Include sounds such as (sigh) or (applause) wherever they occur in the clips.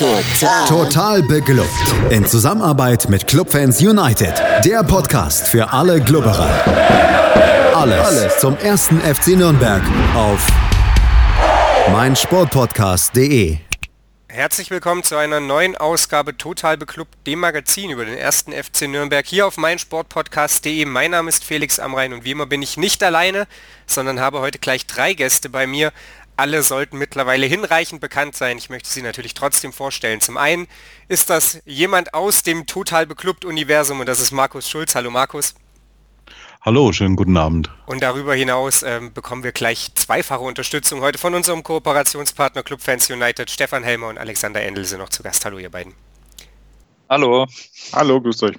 Total. Total beglückt. In Zusammenarbeit mit Clubfans United. Der Podcast für alle Glubberer. Alles, Alles zum ersten FC Nürnberg auf meinsportpodcast.de. Herzlich willkommen zu einer neuen Ausgabe Total Beklubbt, dem Magazin über den ersten FC Nürnberg hier auf meinsportpodcast.de. Mein Name ist Felix Amrein und wie immer bin ich nicht alleine, sondern habe heute gleich drei Gäste bei mir alle sollten mittlerweile hinreichend bekannt sein. Ich möchte sie natürlich trotzdem vorstellen. Zum einen ist das jemand aus dem Total Beklubbt Universum und das ist Markus Schulz. Hallo Markus. Hallo, schönen guten Abend. Und darüber hinaus ähm, bekommen wir gleich zweifache Unterstützung heute von unserem Kooperationspartner Club Fans United. Stefan Helmer und Alexander Endel sind noch zu Gast. Hallo ihr beiden. Hallo. Hallo, grüßt euch.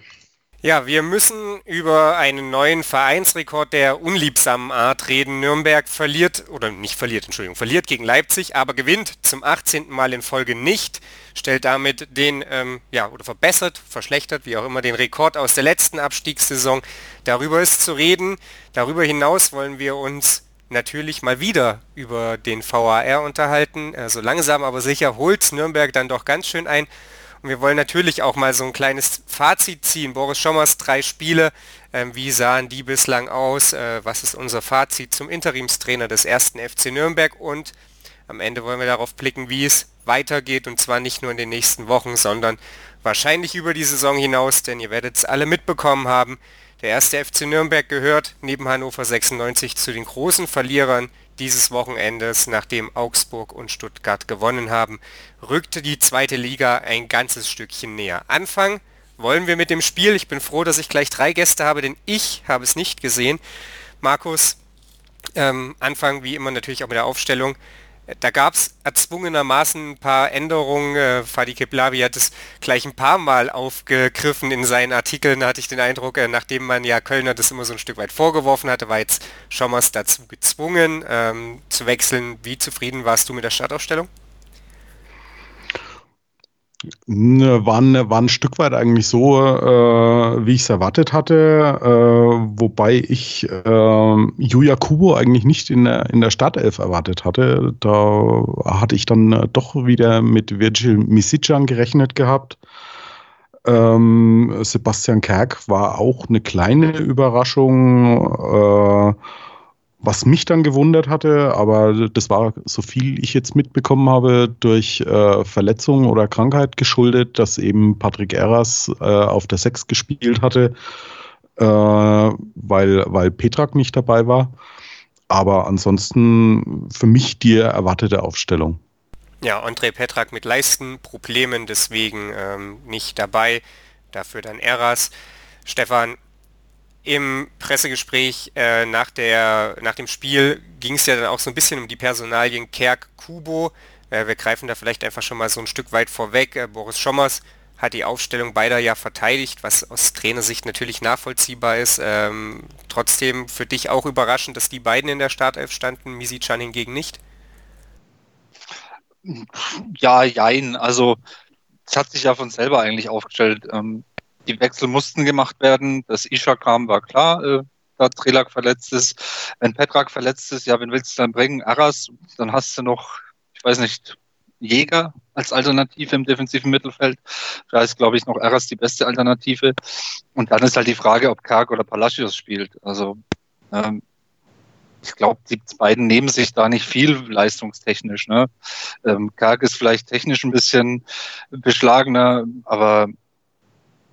Ja, wir müssen über einen neuen Vereinsrekord der unliebsamen Art reden. Nürnberg verliert, oder nicht verliert, Entschuldigung, verliert gegen Leipzig, aber gewinnt zum 18. Mal in Folge nicht, stellt damit den, ähm, ja, oder verbessert, verschlechtert, wie auch immer, den Rekord aus der letzten Abstiegssaison. Darüber ist zu reden. Darüber hinaus wollen wir uns natürlich mal wieder über den VAR unterhalten. Also langsam aber sicher holt Nürnberg dann doch ganz schön ein. Und wir wollen natürlich auch mal so ein kleines Fazit ziehen. Boris Schommers drei Spiele, ähm, wie sahen die bislang aus? Äh, was ist unser Fazit zum Interimstrainer des ersten FC Nürnberg? Und am Ende wollen wir darauf blicken, wie es weitergeht und zwar nicht nur in den nächsten Wochen, sondern wahrscheinlich über die Saison hinaus, denn ihr werdet es alle mitbekommen haben. Der erste FC Nürnberg gehört neben Hannover 96 zu den großen Verlierern dieses Wochenendes, nachdem Augsburg und Stuttgart gewonnen haben, rückte die zweite Liga ein ganzes Stückchen näher. Anfangen wollen wir mit dem Spiel. Ich bin froh, dass ich gleich drei Gäste habe, denn ich habe es nicht gesehen. Markus, ähm, Anfang wie immer natürlich auch mit der Aufstellung. Da gab es erzwungenermaßen ein paar Änderungen. Äh, Fadi Keblavi hat es gleich ein paar Mal aufgegriffen in seinen Artikeln. Hatte ich den Eindruck, äh, nachdem man ja Kölner das immer so ein Stück weit vorgeworfen hatte, war jetzt Schommers dazu gezwungen ähm, zu wechseln. Wie zufrieden warst du mit der Startaufstellung? Ne, war, war ein Stück weit eigentlich so, äh, wie ich es erwartet hatte, äh, wobei ich äh, Julia Kubo eigentlich nicht in der, in der Startelf erwartet hatte. Da hatte ich dann äh, doch wieder mit Virgil Misicjan gerechnet gehabt. Ähm, Sebastian Kerk war auch eine kleine Überraschung. Äh, was mich dann gewundert hatte, aber das war, so viel ich jetzt mitbekommen habe, durch äh, Verletzung oder Krankheit geschuldet, dass eben Patrick Eras äh, auf der Sechs gespielt hatte, äh, weil, weil Petrak nicht dabei war. Aber ansonsten für mich die erwartete Aufstellung. Ja, André Petrak mit Leistenproblemen, deswegen ähm, nicht dabei. Dafür dann Eras. Stefan, im Pressegespräch äh, nach, der, nach dem Spiel ging es ja dann auch so ein bisschen um die Personalien Kerk-Kubo. Äh, wir greifen da vielleicht einfach schon mal so ein Stück weit vorweg. Äh, Boris Schommers hat die Aufstellung beider ja verteidigt, was aus Trainersicht natürlich nachvollziehbar ist. Ähm, trotzdem für dich auch überraschend, dass die beiden in der Startelf standen, Misi Chan hingegen nicht? Ja, jein. Also es hat sich ja von selber eigentlich aufgestellt. Ähm, die Wechsel mussten gemacht werden. Das Isha kam, war klar, äh, da Trelak verletzt ist. Wenn Petrak verletzt ist, ja, wen willst du dann bringen? Aras, dann hast du noch, ich weiß nicht, Jäger als Alternative im defensiven Mittelfeld. Da ist, glaube ich, noch Aras die beste Alternative. Und dann ist halt die Frage, ob Karg oder Palacios spielt. Also ähm, ich glaube, die beiden nehmen sich da nicht viel leistungstechnisch. Ne? Ähm, Karg ist vielleicht technisch ein bisschen beschlagener, aber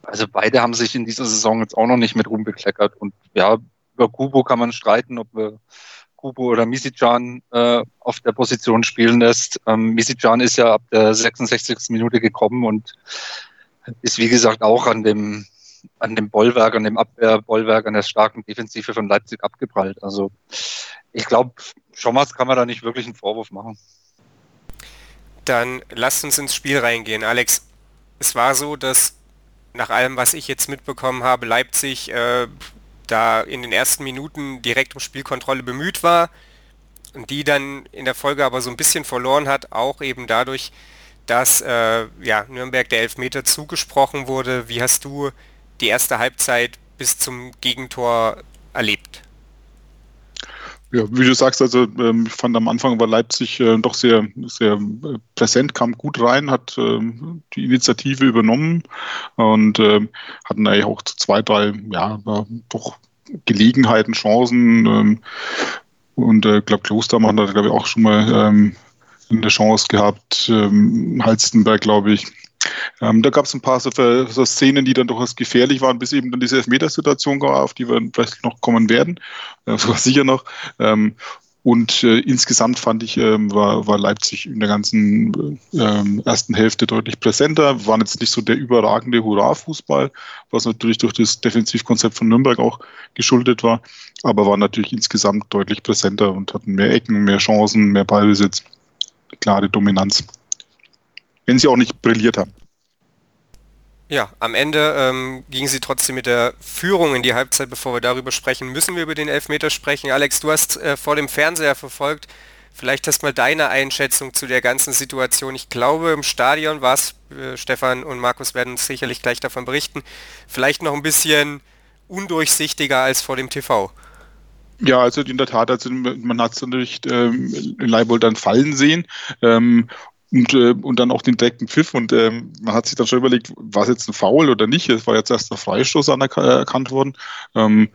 also beide haben sich in dieser Saison jetzt auch noch nicht mit Ruhm bekleckert. Und ja, über Kubo kann man streiten, ob wir Kubo oder Misicjan äh, auf der Position spielen lässt. Ähm, Misicjan ist ja ab der 66. Minute gekommen und ist wie gesagt auch an dem an dem Bollwerk, an dem Abwehrbollwerk, an der starken Defensive von Leipzig abgeprallt. Also ich glaube, Schommers kann man da nicht wirklich einen Vorwurf machen. Dann lasst uns ins Spiel reingehen. Alex, es war so, dass nach allem, was ich jetzt mitbekommen habe, Leipzig äh, da in den ersten Minuten direkt um Spielkontrolle bemüht war und die dann in der Folge aber so ein bisschen verloren hat, auch eben dadurch, dass äh, ja, Nürnberg der Elfmeter zugesprochen wurde. Wie hast du die erste Halbzeit bis zum Gegentor erlebt? Ja, wie du sagst, also ähm, ich fand am Anfang war Leipzig äh, doch sehr, sehr äh, präsent, kam gut rein, hat äh, die Initiative übernommen und ähm, hatten eigentlich auch zwei, drei, ja, doch Gelegenheiten, Chancen. Ähm, und ich äh, glaube, Klostermann hat, glaube ich, auch schon mal ähm, eine Chance gehabt. Ähm, Halstenberg, glaube ich. Ähm, da gab es ein paar so, so, Szenen, die dann durchaus gefährlich waren, bis eben dann diese Elfmetersituation war, auf die wir vielleicht noch kommen werden, äh, (laughs) sogar sicher noch. Ähm, und äh, insgesamt fand ich, ähm, war, war Leipzig in der ganzen ähm, ersten Hälfte deutlich präsenter. War jetzt nicht so der überragende Hurra-Fußball, was natürlich durch das Defensivkonzept von Nürnberg auch geschuldet war, aber war natürlich insgesamt deutlich präsenter und hatten mehr Ecken, mehr Chancen, mehr Ballbesitz, klare Dominanz wenn sie auch nicht brilliert haben. Ja, am Ende ähm, gingen sie trotzdem mit der Führung in die Halbzeit. Bevor wir darüber sprechen, müssen wir über den Elfmeter sprechen. Alex, du hast äh, vor dem Fernseher verfolgt. Vielleicht hast mal deine Einschätzung zu der ganzen Situation. Ich glaube, im Stadion war es, äh, Stefan und Markus werden uns sicherlich gleich davon berichten, vielleicht noch ein bisschen undurchsichtiger als vor dem TV. Ja, also in der Tat, also man hat es natürlich ähm, Leibold dann fallen sehen. Ähm, und, äh, und dann auch den direkten Pfiff und ähm, man hat sich dann schon überlegt, war es jetzt ein Foul oder nicht? Es war jetzt erst der Freistoß anerkannt worden. Ähm,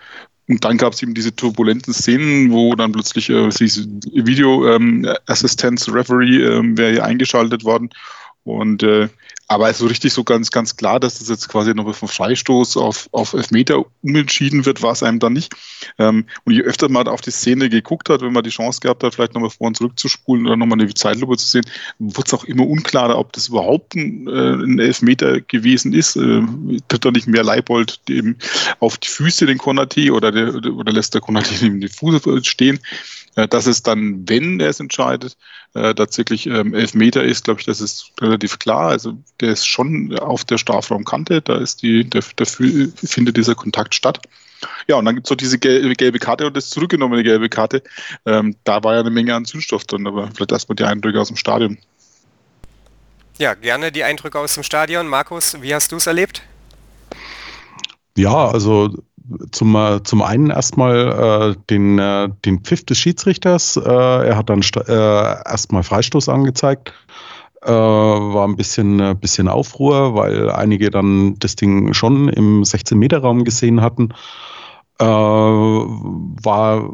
und dann gab es eben diese turbulenten Szenen, wo dann plötzlich äh, Video-Assistenz, ähm, Referee ähm, wäre hier eingeschaltet worden. Und äh, aber so richtig so ganz, ganz klar, dass das jetzt quasi noch vom Freistoß auf, auf Elfmeter umentschieden wird, war es einem dann nicht. Ähm, und je öfter man auf die Szene geguckt hat, wenn man die Chance gehabt hat, vielleicht nochmal vor und zurück zu spulen oder nochmal eine Zeitlupe zu sehen, wird es auch immer unklarer, ob das überhaupt ein, äh, ein Elfmeter gewesen ist. Äh, tritt da nicht mehr Leibold dem auf die Füße den Konati oder, der, oder lässt der Konati (laughs) neben den Fuß stehen? Äh, dass es dann, wenn er es entscheidet, äh, tatsächlich ähm, Elfmeter ist, glaube ich, das ist relativ klar. Also der ist schon auf der Strafraumkante, da ist die, der, findet dieser Kontakt statt. Ja, und dann gibt es so diese gelbe, gelbe Karte und das zurückgenommene gelbe Karte. Ähm, da war ja eine Menge an Zündstoff drin, aber vielleicht erstmal die Eindrücke aus dem Stadion. Ja, gerne die Eindrücke aus dem Stadion. Markus, wie hast du es erlebt? Ja, also zum, äh, zum einen erstmal äh, den, äh, den Pfiff des Schiedsrichters. Äh, er hat dann äh, erstmal Freistoß angezeigt. Äh, war ein bisschen, bisschen Aufruhr, weil einige dann das Ding schon im 16-Meter-Raum gesehen hatten. War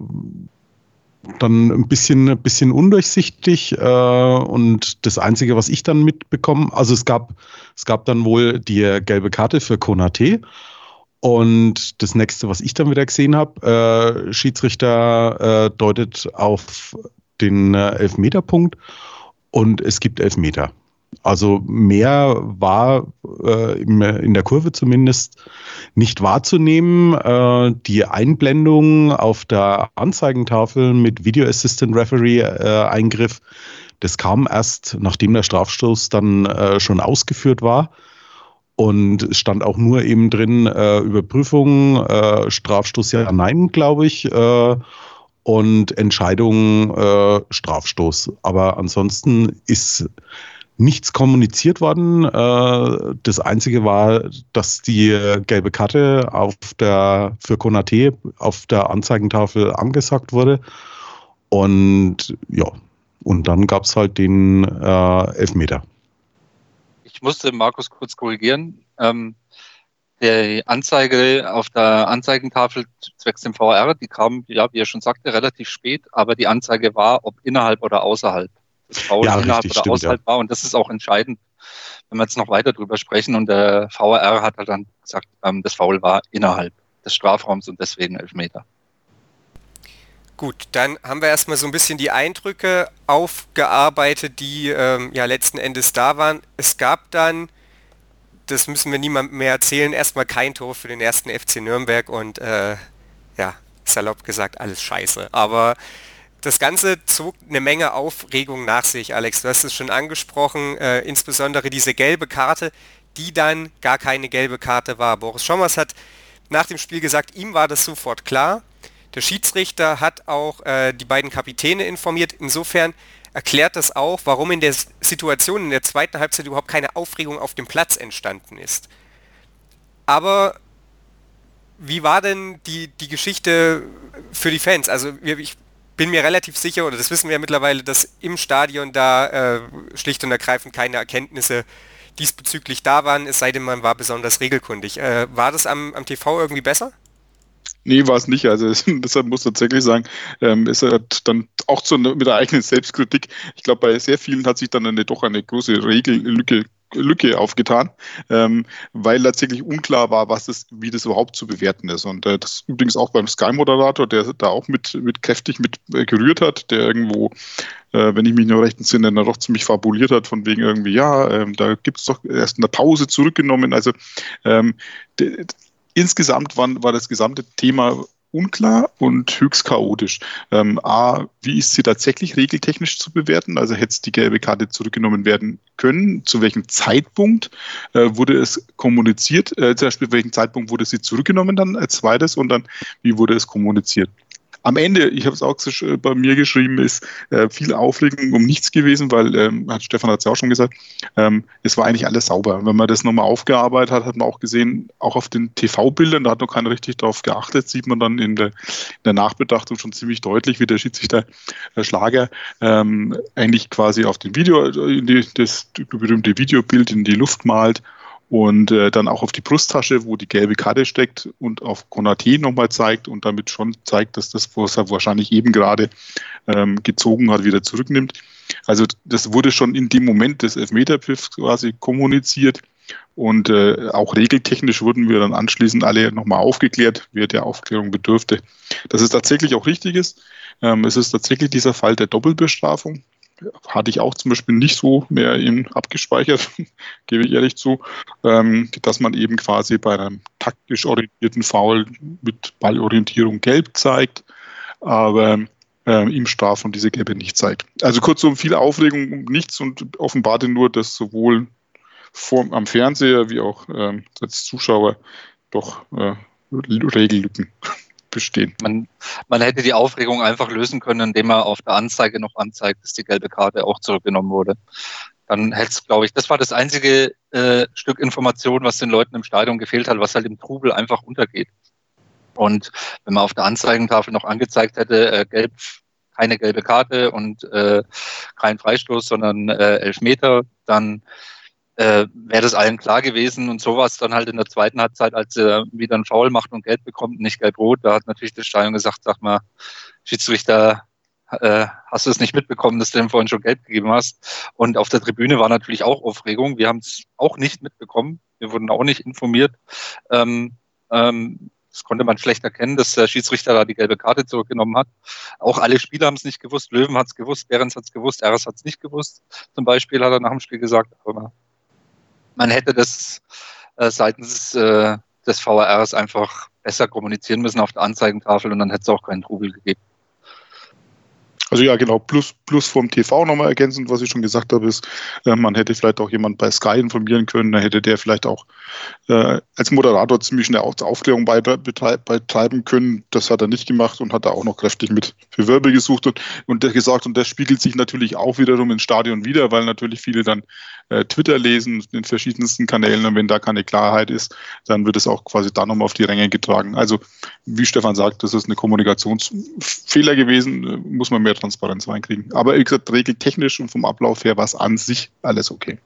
dann ein bisschen, ein bisschen undurchsichtig äh, und das Einzige, was ich dann mitbekommen, also es gab, es gab dann wohl die gelbe Karte für Konate und das nächste, was ich dann wieder gesehen habe, äh, Schiedsrichter äh, deutet auf den äh, Elfmeterpunkt und es gibt Elfmeter. Also mehr war äh, in der Kurve zumindest nicht wahrzunehmen. Äh, die Einblendung auf der Anzeigentafel mit Video Assistant Referee äh, Eingriff, das kam erst, nachdem der Strafstoß dann äh, schon ausgeführt war. Und es stand auch nur eben drin, äh, Überprüfung, äh, Strafstoß ja, nein, glaube ich. Äh, und Entscheidung äh, Strafstoß. Aber ansonsten ist nichts kommuniziert worden. Äh, das Einzige war, dass die gelbe Karte auf der, für Konate auf der Anzeigentafel angesagt wurde. Und ja, und dann gab es halt den äh, Elfmeter ich musste Markus kurz korrigieren. Ähm, die Anzeige auf der Anzeigentafel zwecks dem VR, die kam, ja, wie er schon sagte, relativ spät, aber die Anzeige war, ob innerhalb oder außerhalb. Das Foul ja, innerhalb richtig, oder stimmt, außerhalb ja. war und das ist auch entscheidend, wenn wir jetzt noch weiter drüber sprechen und der VR hat halt dann gesagt, ähm, das Foul war innerhalb des Strafraums und deswegen Elfmeter. Gut, dann haben wir erstmal so ein bisschen die Eindrücke aufgearbeitet, die ähm, ja letzten Endes da waren. Es gab dann, das müssen wir niemandem mehr erzählen, erstmal kein Tor für den ersten FC Nürnberg und äh, ja, salopp gesagt, alles scheiße. Aber das Ganze zog eine Menge Aufregung nach sich, Alex. Du hast es schon angesprochen, äh, insbesondere diese gelbe Karte, die dann gar keine gelbe Karte war. Boris Schommers hat nach dem Spiel gesagt, ihm war das sofort klar. Der Schiedsrichter hat auch äh, die beiden Kapitäne informiert. Insofern erklärt das auch, warum in der Situation in der zweiten Halbzeit überhaupt keine Aufregung auf dem Platz entstanden ist. Aber wie war denn die, die Geschichte für die Fans? Also ich bin mir relativ sicher, oder das wissen wir ja mittlerweile, dass im Stadion da äh, schlicht und ergreifend keine Erkenntnisse diesbezüglich da waren, es sei denn, man war besonders regelkundig. Äh, war das am, am TV irgendwie besser? Nee, war es nicht. Also (laughs) deshalb muss tatsächlich sagen, ähm, es hat dann auch zu, mit der eigenen Selbstkritik, ich glaube, bei sehr vielen hat sich dann eine, doch eine große Regellücke Lücke aufgetan, ähm, weil tatsächlich unklar war, was das, wie das überhaupt zu bewerten ist. Und äh, das übrigens auch beim Sky-Moderator, der da auch mit, mit kräftig mit äh, gerührt hat, der irgendwo, äh, wenn ich mich nur recht entsinne, dann doch ziemlich fabuliert hat, von wegen irgendwie, ja, ähm, da gibt es doch erst eine Pause zurückgenommen. Also ähm, insgesamt waren, war das gesamte Thema unklar und höchst chaotisch. Ähm, A, wie ist sie tatsächlich regeltechnisch zu bewerten? Also hätte die gelbe Karte zurückgenommen werden können? Zu welchem Zeitpunkt äh, wurde es kommuniziert? Äh, zum Beispiel, welchen Zeitpunkt wurde sie zurückgenommen dann als zweites und dann, wie wurde es kommuniziert? Am Ende, ich habe es auch äh, bei mir geschrieben, ist äh, viel Aufregung um nichts gewesen, weil, ähm, hat Stefan hat es ja auch schon gesagt, ähm, es war eigentlich alles sauber. Wenn man das nochmal aufgearbeitet hat, hat man auch gesehen, auch auf den TV-Bildern, da hat noch keiner richtig darauf geachtet, sieht man dann in der, in der Nachbetrachtung schon ziemlich deutlich, wie der Schiedsrichter der Schlager ähm, eigentlich quasi auf den Video, die, das berühmte Videobild in die Luft malt und äh, dann auch auf die Brusttasche, wo die gelbe Karte steckt und auf Konate nochmal zeigt und damit schon zeigt, dass das, was er wahrscheinlich eben gerade ähm, gezogen hat, wieder zurücknimmt. Also das wurde schon in dem Moment des Elfmeterpfiffs quasi kommuniziert und äh, auch regeltechnisch wurden wir dann anschließend alle nochmal aufgeklärt, wer der Aufklärung bedürfte. Dass es tatsächlich auch richtig ist. Ähm, es ist tatsächlich dieser Fall der Doppelbestrafung hatte ich auch zum Beispiel nicht so mehr in abgespeichert, (laughs) gebe ich ehrlich zu, ähm, dass man eben quasi bei einem taktisch orientierten Foul mit Ballorientierung gelb zeigt, aber äh, im Straf und diese gelbe nicht zeigt. Also kurzum, viel Aufregung um nichts und offenbarte nur, dass sowohl vor, am Fernseher wie auch ähm, als Zuschauer doch äh, Regellücken (laughs) bestehen. Man, man hätte die Aufregung einfach lösen können, indem man auf der Anzeige noch anzeigt, dass die gelbe Karte auch zurückgenommen wurde. Dann hätte es, glaube ich, das war das einzige äh, Stück Information, was den Leuten im Stadion gefehlt hat, was halt im Trubel einfach untergeht. Und wenn man auf der Anzeigentafel noch angezeigt hätte, äh, gelb, keine gelbe Karte und äh, kein Freistoß, sondern äh, Elfmeter, dann äh, wäre das allen klar gewesen. Und so war es dann halt in der zweiten Halbzeit, als er wieder einen Foul macht und Geld bekommt, nicht gelb-rot. Da hat natürlich das Stadion gesagt, sag mal, Schiedsrichter, äh, hast du es nicht mitbekommen, dass du dem vorhin schon Geld gegeben hast? Und auf der Tribüne war natürlich auch Aufregung. Wir haben es auch nicht mitbekommen. Wir wurden auch nicht informiert. Ähm, ähm, das konnte man schlecht erkennen, dass der Schiedsrichter da die gelbe Karte zurückgenommen hat. Auch alle Spieler haben es nicht gewusst. Löwen hat es gewusst, Behrens hat es gewusst, Eres hat es nicht gewusst. Zum Beispiel hat er nach dem Spiel gesagt. Aber man hätte das äh, seitens äh, des VRs einfach besser kommunizieren müssen auf der Anzeigentafel und dann hätte es auch keinen Trubel gegeben. Also ja, genau, plus, plus vom TV nochmal ergänzend, was ich schon gesagt habe, ist, äh, man hätte vielleicht auch jemand bei Sky informieren können, da hätte der vielleicht auch äh, als Moderator ziemlich auch Aufklärung betreiben können. Das hat er nicht gemacht und hat da auch noch kräftig mit für Wirbel gesucht und, und gesagt, und das spiegelt sich natürlich auch wiederum ins Stadion wieder, weil natürlich viele dann äh, Twitter lesen in verschiedensten Kanälen und wenn da keine Klarheit ist, dann wird es auch quasi da nochmal auf die Ränge getragen. Also wie Stefan sagt, das ist eine Kommunikationsfehler gewesen, muss man mehr Transparenz reinkriegen. Aber wie gesagt, regeltechnisch und vom Ablauf her war es an sich alles okay.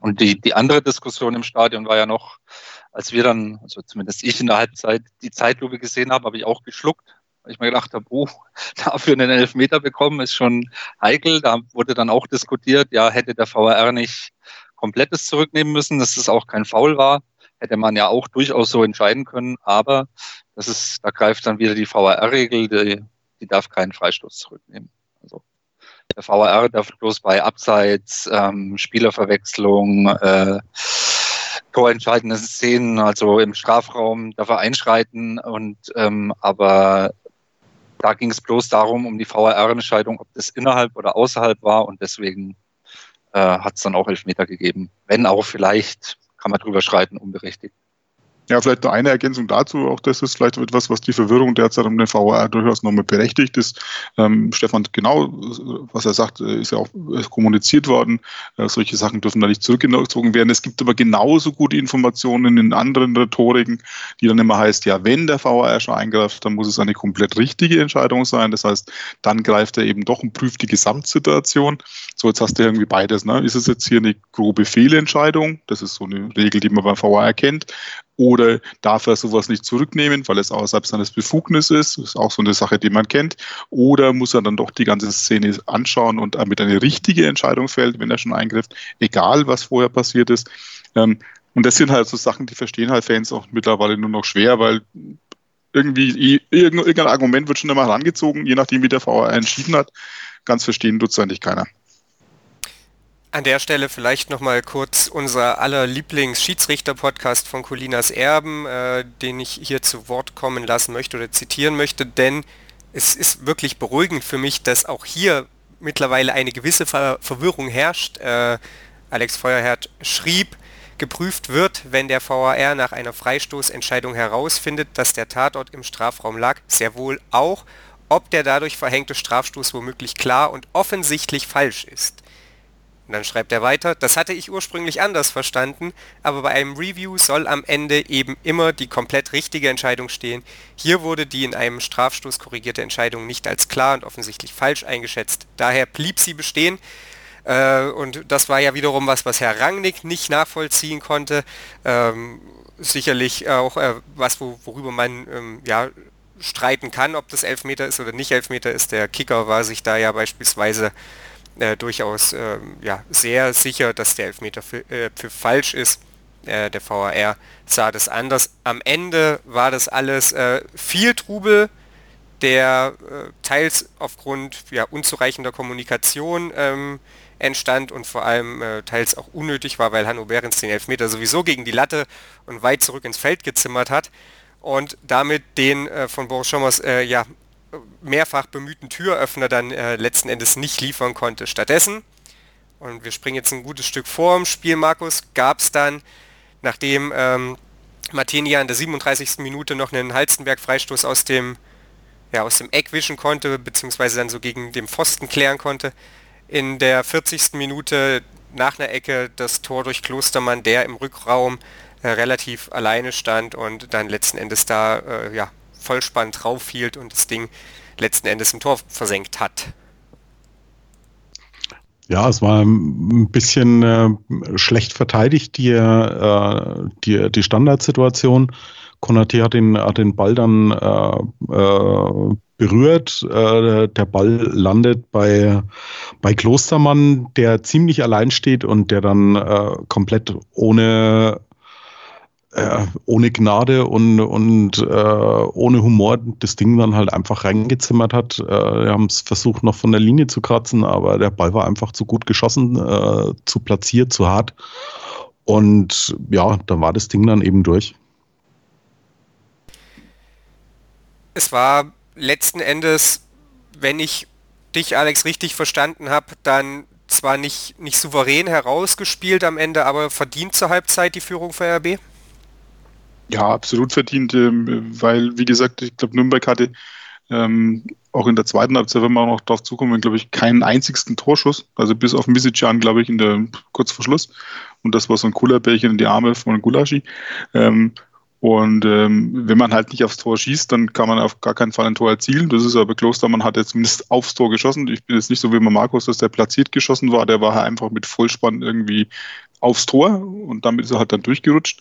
Und die, die andere Diskussion im Stadion war ja noch, als wir dann, also zumindest ich in der Halbzeit, die Zeitlupe gesehen haben, habe ich auch geschluckt. Ich mir gedacht habe, oh, (laughs) dafür einen Elfmeter bekommen, ist schon heikel. Da wurde dann auch diskutiert, ja, hätte der VAR nicht komplettes zurücknehmen müssen, dass es auch kein Foul war. Hätte man ja auch durchaus so entscheiden können. Aber das ist, da greift dann wieder die VAR-Regel, die die darf keinen Freistoß zurücknehmen. Also der VAR darf bloß bei Abseits, ähm, Spielerverwechslung, äh, torentscheidenden Szenen, also im Strafraum, darf er einschreiten und ähm, aber da ging es bloß darum, um die VAR-Entscheidung, ob das innerhalb oder außerhalb war und deswegen äh, hat es dann auch Elfmeter gegeben. Wenn auch vielleicht, kann man drüber schreiten, unberechtigt. Ja, vielleicht noch eine Ergänzung dazu. Auch das ist vielleicht etwas, was die Verwirrung derzeit um den VAR durchaus nochmal berechtigt ist. Ähm, Stefan, genau, was er sagt, äh, ist ja auch kommuniziert worden. Äh, solche Sachen dürfen da nicht zurückgezogen werden. Es gibt aber genauso gute Informationen in anderen Rhetoriken, die dann immer heißt, ja, wenn der VAR schon eingreift, dann muss es eine komplett richtige Entscheidung sein. Das heißt, dann greift er eben doch und prüft die Gesamtsituation. So, jetzt hast du irgendwie beides. Ne? Ist es jetzt hier eine grobe Fehlentscheidung? Das ist so eine Regel, die man beim VAR erkennt oder darf er sowas nicht zurücknehmen, weil es außerhalb seines Befugnisses ist? Das ist auch so eine Sache, die man kennt. Oder muss er dann doch die ganze Szene anschauen und damit eine richtige Entscheidung fällt, wenn er schon eingreift, egal was vorher passiert ist. Ähm, und das sind halt so Sachen, die verstehen halt Fans auch mittlerweile nur noch schwer, weil irgendwie irgendein Argument wird schon immer herangezogen, je nachdem, wie der VR entschieden hat. Ganz verstehen tut es eigentlich keiner. An der Stelle vielleicht nochmal kurz unser aller Lieblings-Schiedsrichter-Podcast von Colinas Erben, äh, den ich hier zu Wort kommen lassen möchte oder zitieren möchte, denn es ist wirklich beruhigend für mich, dass auch hier mittlerweile eine gewisse Ver Verwirrung herrscht. Äh, Alex Feuerherd schrieb, geprüft wird, wenn der VAR nach einer Freistoßentscheidung herausfindet, dass der Tatort im Strafraum lag, sehr wohl auch, ob der dadurch verhängte Strafstoß womöglich klar und offensichtlich falsch ist. Und dann schreibt er weiter, das hatte ich ursprünglich anders verstanden, aber bei einem Review soll am Ende eben immer die komplett richtige Entscheidung stehen. Hier wurde die in einem Strafstoß korrigierte Entscheidung nicht als klar und offensichtlich falsch eingeschätzt. Daher blieb sie bestehen. Äh, und das war ja wiederum was, was Herr Rangnick nicht nachvollziehen konnte. Ähm, sicherlich auch äh, was, wo, worüber man ähm, ja, streiten kann, ob das Elfmeter ist oder nicht Elfmeter ist. Der Kicker war sich da ja beispielsweise äh, durchaus äh, ja, sehr sicher, dass der Elfmeter für, äh, für falsch ist. Äh, der VAR sah das anders. Am Ende war das alles äh, viel Trubel, der äh, teils aufgrund ja, unzureichender Kommunikation ähm, entstand und vor allem teils auch unnötig war, weil Hanno Behrens den Elfmeter sowieso gegen die Latte und weit zurück ins Feld gezimmert hat und damit den von Boris Schommers ja, mehrfach bemühten Türöffner dann äh, letzten Endes nicht liefern konnte. Stattdessen, und wir springen jetzt ein gutes Stück vor im Spiel, Markus, gab es dann, nachdem ähm, Martinia in der 37. Minute noch einen Halstenberg-Freistoß aus dem, ja, aus dem Eck wischen konnte, beziehungsweise dann so gegen den Pfosten klären konnte, in der 40. Minute nach einer Ecke das Tor durch Klostermann, der im Rückraum äh, relativ alleine stand und dann letzten Endes da äh, ja, Vollspann drauf hielt und das Ding letzten Endes im Tor versenkt hat. Ja, es war ein bisschen äh, schlecht verteidigt, die, äh, die, die Standardsituation. Konate hat den, hat den Ball dann äh, äh berührt. Äh, der Ball landet bei, bei Klostermann, der ziemlich allein steht und der dann äh, komplett ohne äh, ohne Gnade und, und äh, ohne Humor das Ding dann halt einfach reingezimmert hat. Äh, wir haben es versucht noch von der Linie zu kratzen, aber der Ball war einfach zu gut geschossen, äh, zu platziert, zu hart. Und ja, da war das Ding dann eben durch. Es war letzten Endes, wenn ich dich, Alex, richtig verstanden habe, dann zwar nicht, nicht souverän herausgespielt am Ende, aber verdient zur Halbzeit die Führung für RB? Ja, absolut verdient, ähm, weil, wie gesagt, ich glaube, Nürnberg hatte ähm, auch in der zweiten Halbzeit, wenn wir noch darauf zukommen, glaube ich, keinen einzigsten Torschuss. Also bis auf Misicjan, glaube ich, in der kurz vor Schluss. Und das war so ein cooler Bärchen in die Arme von Gulaschi. Ähm, und ähm, wenn man halt nicht aufs Tor schießt, dann kann man auf gar keinen Fall ein Tor erzielen. Das ist aber Klostermann hat jetzt zumindest aufs Tor geschossen. Ich bin jetzt nicht so wie Markus, dass der platziert geschossen war. Der war halt einfach mit Vollspann irgendwie aufs Tor und damit ist er halt dann durchgerutscht.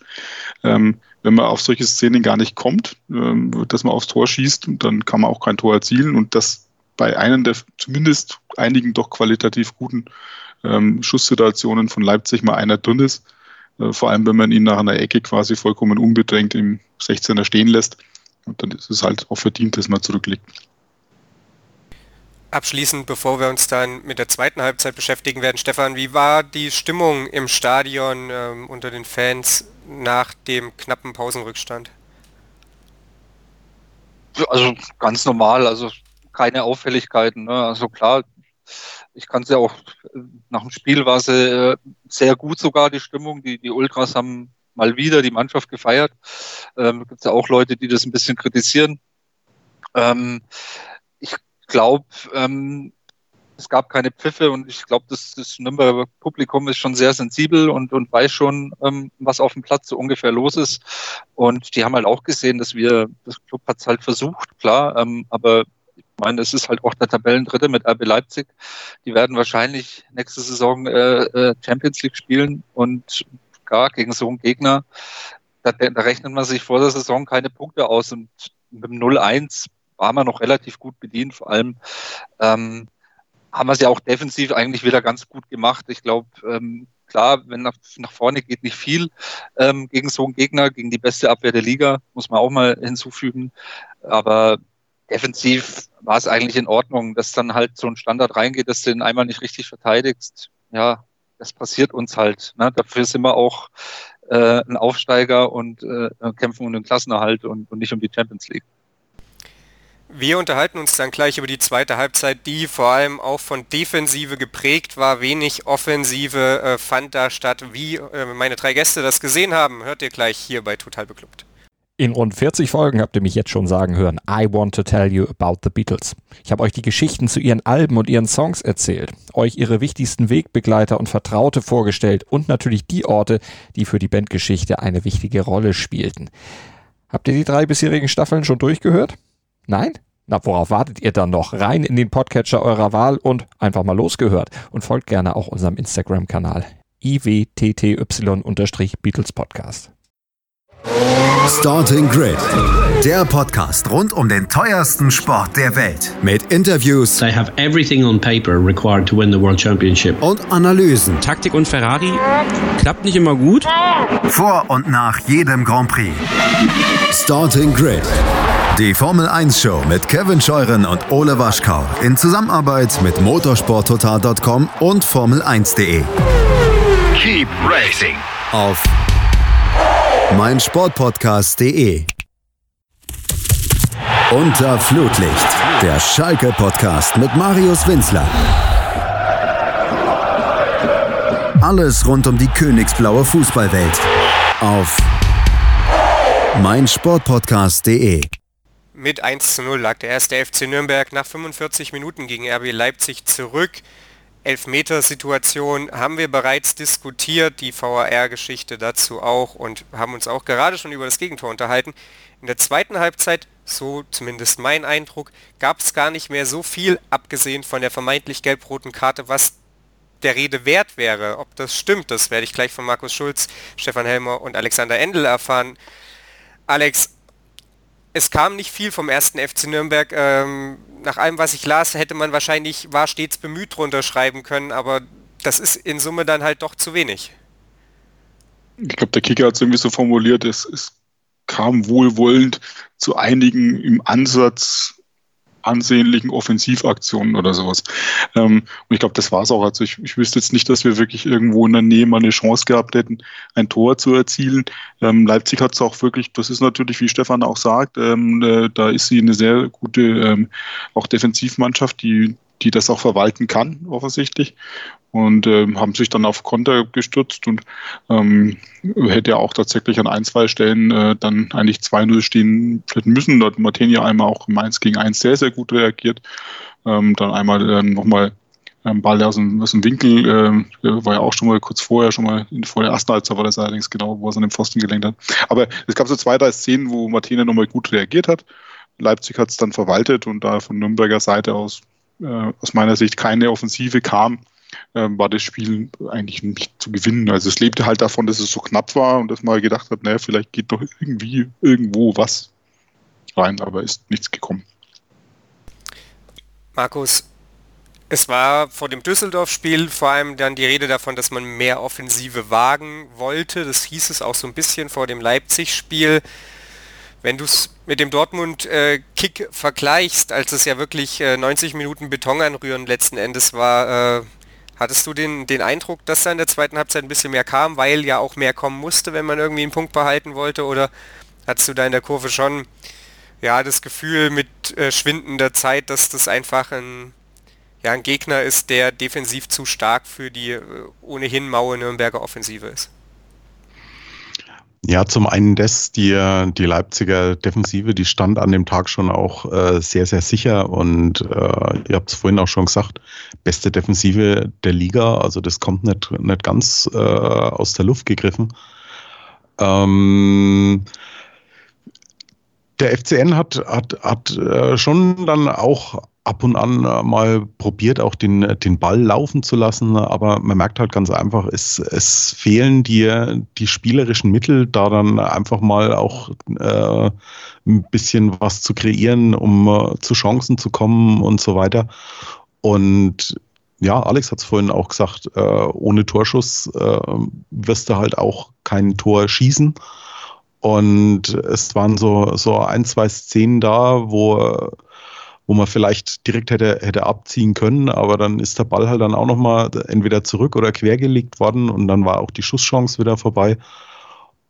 Ähm, wenn man auf solche Szenen gar nicht kommt, ähm, dass man aufs Tor schießt, dann kann man auch kein Tor erzielen und das bei einem der zumindest einigen doch qualitativ guten ähm, Schusssituationen von Leipzig mal einer drin ist. Äh, vor allem, wenn man ihn nach einer Ecke quasi vollkommen unbedrängt im 16er stehen lässt. Und dann ist es halt auch verdient, dass man zurückliegt. Abschließend, bevor wir uns dann mit der zweiten Halbzeit beschäftigen werden, Stefan, wie war die Stimmung im Stadion ähm, unter den Fans nach dem knappen Pausenrückstand? Also ganz normal, also keine Auffälligkeiten. Ne? Also klar, ich kann es ja auch, nach dem Spiel war sie äh, sehr gut sogar, die Stimmung. Die, die Ultras haben mal wieder die Mannschaft gefeiert. Ähm, Gibt es ja auch Leute, die das ein bisschen kritisieren. Ähm, glaube, ähm, es gab keine Pfiffe und ich glaube, das, das Nürnberger Publikum ist schon sehr sensibel und, und weiß schon, ähm, was auf dem Platz so ungefähr los ist. Und die haben halt auch gesehen, dass wir, das Club hat es halt versucht, klar, ähm, aber ich meine, es ist halt auch der Tabellendritte mit RB Leipzig. Die werden wahrscheinlich nächste Saison äh, äh, Champions League spielen und gar gegen so einen Gegner, da, da rechnet man sich vor der Saison keine Punkte aus und mit dem 0-1 war man noch relativ gut bedient, vor allem ähm, haben wir es ja auch defensiv eigentlich wieder ganz gut gemacht. Ich glaube, ähm, klar, wenn nach, nach, vorne geht nicht viel ähm, gegen so einen Gegner, gegen die beste Abwehr der Liga, muss man auch mal hinzufügen. Aber defensiv war es eigentlich in Ordnung, dass dann halt so ein Standard reingeht, dass du den einmal nicht richtig verteidigst. Ja, das passiert uns halt. Ne? Dafür sind wir auch äh, ein Aufsteiger und äh, kämpfen um den Klassenerhalt und, und nicht um die Champions League. Wir unterhalten uns dann gleich über die zweite Halbzeit, die vor allem auch von Defensive geprägt war. Wenig Offensive äh, fand da statt. Wie äh, meine drei Gäste das gesehen haben, hört ihr gleich hier bei Total Beklubbt. In rund 40 Folgen habt ihr mich jetzt schon sagen hören, I want to tell you about the Beatles. Ich habe euch die Geschichten zu ihren Alben und ihren Songs erzählt, euch ihre wichtigsten Wegbegleiter und Vertraute vorgestellt und natürlich die Orte, die für die Bandgeschichte eine wichtige Rolle spielten. Habt ihr die drei bisherigen Staffeln schon durchgehört? Nein? Na, worauf wartet ihr dann noch? Rein in den Podcatcher eurer Wahl und einfach mal losgehört. Und folgt gerne auch unserem Instagram-Kanal iwtty-Beatles Podcast. Starting Grid, der Podcast rund um den teuersten Sport der Welt. Mit Interviews. They have everything on paper required to win the World Championship. Und Analysen. Taktik und Ferrari klappt nicht immer gut. Vor und nach jedem Grand Prix. Starting Grid die Formel 1 Show mit Kevin Scheuren und Ole Waschkau in Zusammenarbeit mit motorsporttotal.com und Formel1.de. Keep racing auf meinsportpodcast.de. Unter Flutlicht, der Schalke Podcast mit Marius Winzler. Alles rund um die königsblaue Fußballwelt auf meinsportpodcast.de. Mit 1 zu 0 lag der erste FC Nürnberg nach 45 Minuten gegen RB Leipzig zurück. Elfmetersituation haben wir bereits diskutiert, die VAR-Geschichte dazu auch und haben uns auch gerade schon über das Gegentor unterhalten. In der zweiten Halbzeit, so zumindest mein Eindruck, gab es gar nicht mehr so viel, abgesehen von der vermeintlich gelb-roten Karte, was der Rede wert wäre. Ob das stimmt, das werde ich gleich von Markus Schulz, Stefan Helmer und Alexander Endel erfahren. Alex, es kam nicht viel vom ersten FC Nürnberg. Ähm, nach allem, was ich las, hätte man wahrscheinlich war stets bemüht drunter schreiben können, aber das ist in Summe dann halt doch zu wenig. Ich glaube, der Kicker hat es irgendwie so formuliert, es, es kam wohlwollend zu einigen im Ansatz ansehnlichen Offensivaktionen oder sowas. Ähm, und ich glaube, das war es auch. Also ich, ich wüsste jetzt nicht, dass wir wirklich irgendwo in der Nähe mal eine Chance gehabt hätten, ein Tor zu erzielen. Ähm, Leipzig hat es auch wirklich, das ist natürlich, wie Stefan auch sagt, ähm, äh, da ist sie eine sehr gute ähm, auch Defensivmannschaft, die die das auch verwalten kann, offensichtlich. Und ähm, haben sich dann auf Konter gestürzt und ähm, hätte ja auch tatsächlich an ein, zwei Stellen äh, dann eigentlich 2-0 stehen müssen. Hat Martini einmal auch im 1 gegen 1 sehr, sehr gut reagiert. Ähm, dann einmal äh, nochmal ähm, Ball aus dem, aus dem Winkel, äh, war ja auch schon mal kurz vorher, schon mal in, vor der ersten war das allerdings genau, wo er es an den Pfosten gelenkt hat. Aber es gab so zwei, drei Szenen, wo Martina nochmal gut reagiert hat. Leipzig hat es dann verwaltet und da von Nürnberger Seite aus äh, aus meiner Sicht keine Offensive kam, äh, war das Spiel eigentlich nicht zu gewinnen. Also es lebte halt davon, dass es so knapp war und dass man gedacht hat, naja, vielleicht geht doch irgendwie irgendwo was rein, aber ist nichts gekommen. Markus, es war vor dem Düsseldorf-Spiel vor allem dann die Rede davon, dass man mehr Offensive wagen wollte. Das hieß es auch so ein bisschen vor dem Leipzig-Spiel. Wenn du es mit dem Dortmund-Kick äh, vergleichst, als es ja wirklich äh, 90 Minuten Beton anrühren letzten Endes war, äh, hattest du den, den Eindruck, dass da in der zweiten Halbzeit ein bisschen mehr kam, weil ja auch mehr kommen musste, wenn man irgendwie einen Punkt behalten wollte? Oder hattest du da in der Kurve schon ja, das Gefühl mit äh, schwindender Zeit, dass das einfach ein, ja, ein Gegner ist, der defensiv zu stark für die äh, ohnehin maue Nürnberger Offensive ist? Ja, zum einen das, die, die Leipziger Defensive, die stand an dem Tag schon auch äh, sehr, sehr sicher und äh, ihr habt es vorhin auch schon gesagt, beste Defensive der Liga, also das kommt nicht, nicht ganz äh, aus der Luft gegriffen. Ähm, der FCN hat, hat, hat äh, schon dann auch ab und an mal probiert, auch den, den Ball laufen zu lassen, aber man merkt halt ganz einfach, es, es fehlen dir die spielerischen Mittel, da dann einfach mal auch äh, ein bisschen was zu kreieren, um äh, zu Chancen zu kommen und so weiter. Und ja, Alex hat es vorhin auch gesagt, äh, ohne Torschuss äh, wirst du halt auch kein Tor schießen. Und es waren so, so ein, zwei Szenen da, wo wo man vielleicht direkt hätte, hätte abziehen können, aber dann ist der Ball halt dann auch nochmal entweder zurück oder quergelegt worden und dann war auch die Schusschance wieder vorbei.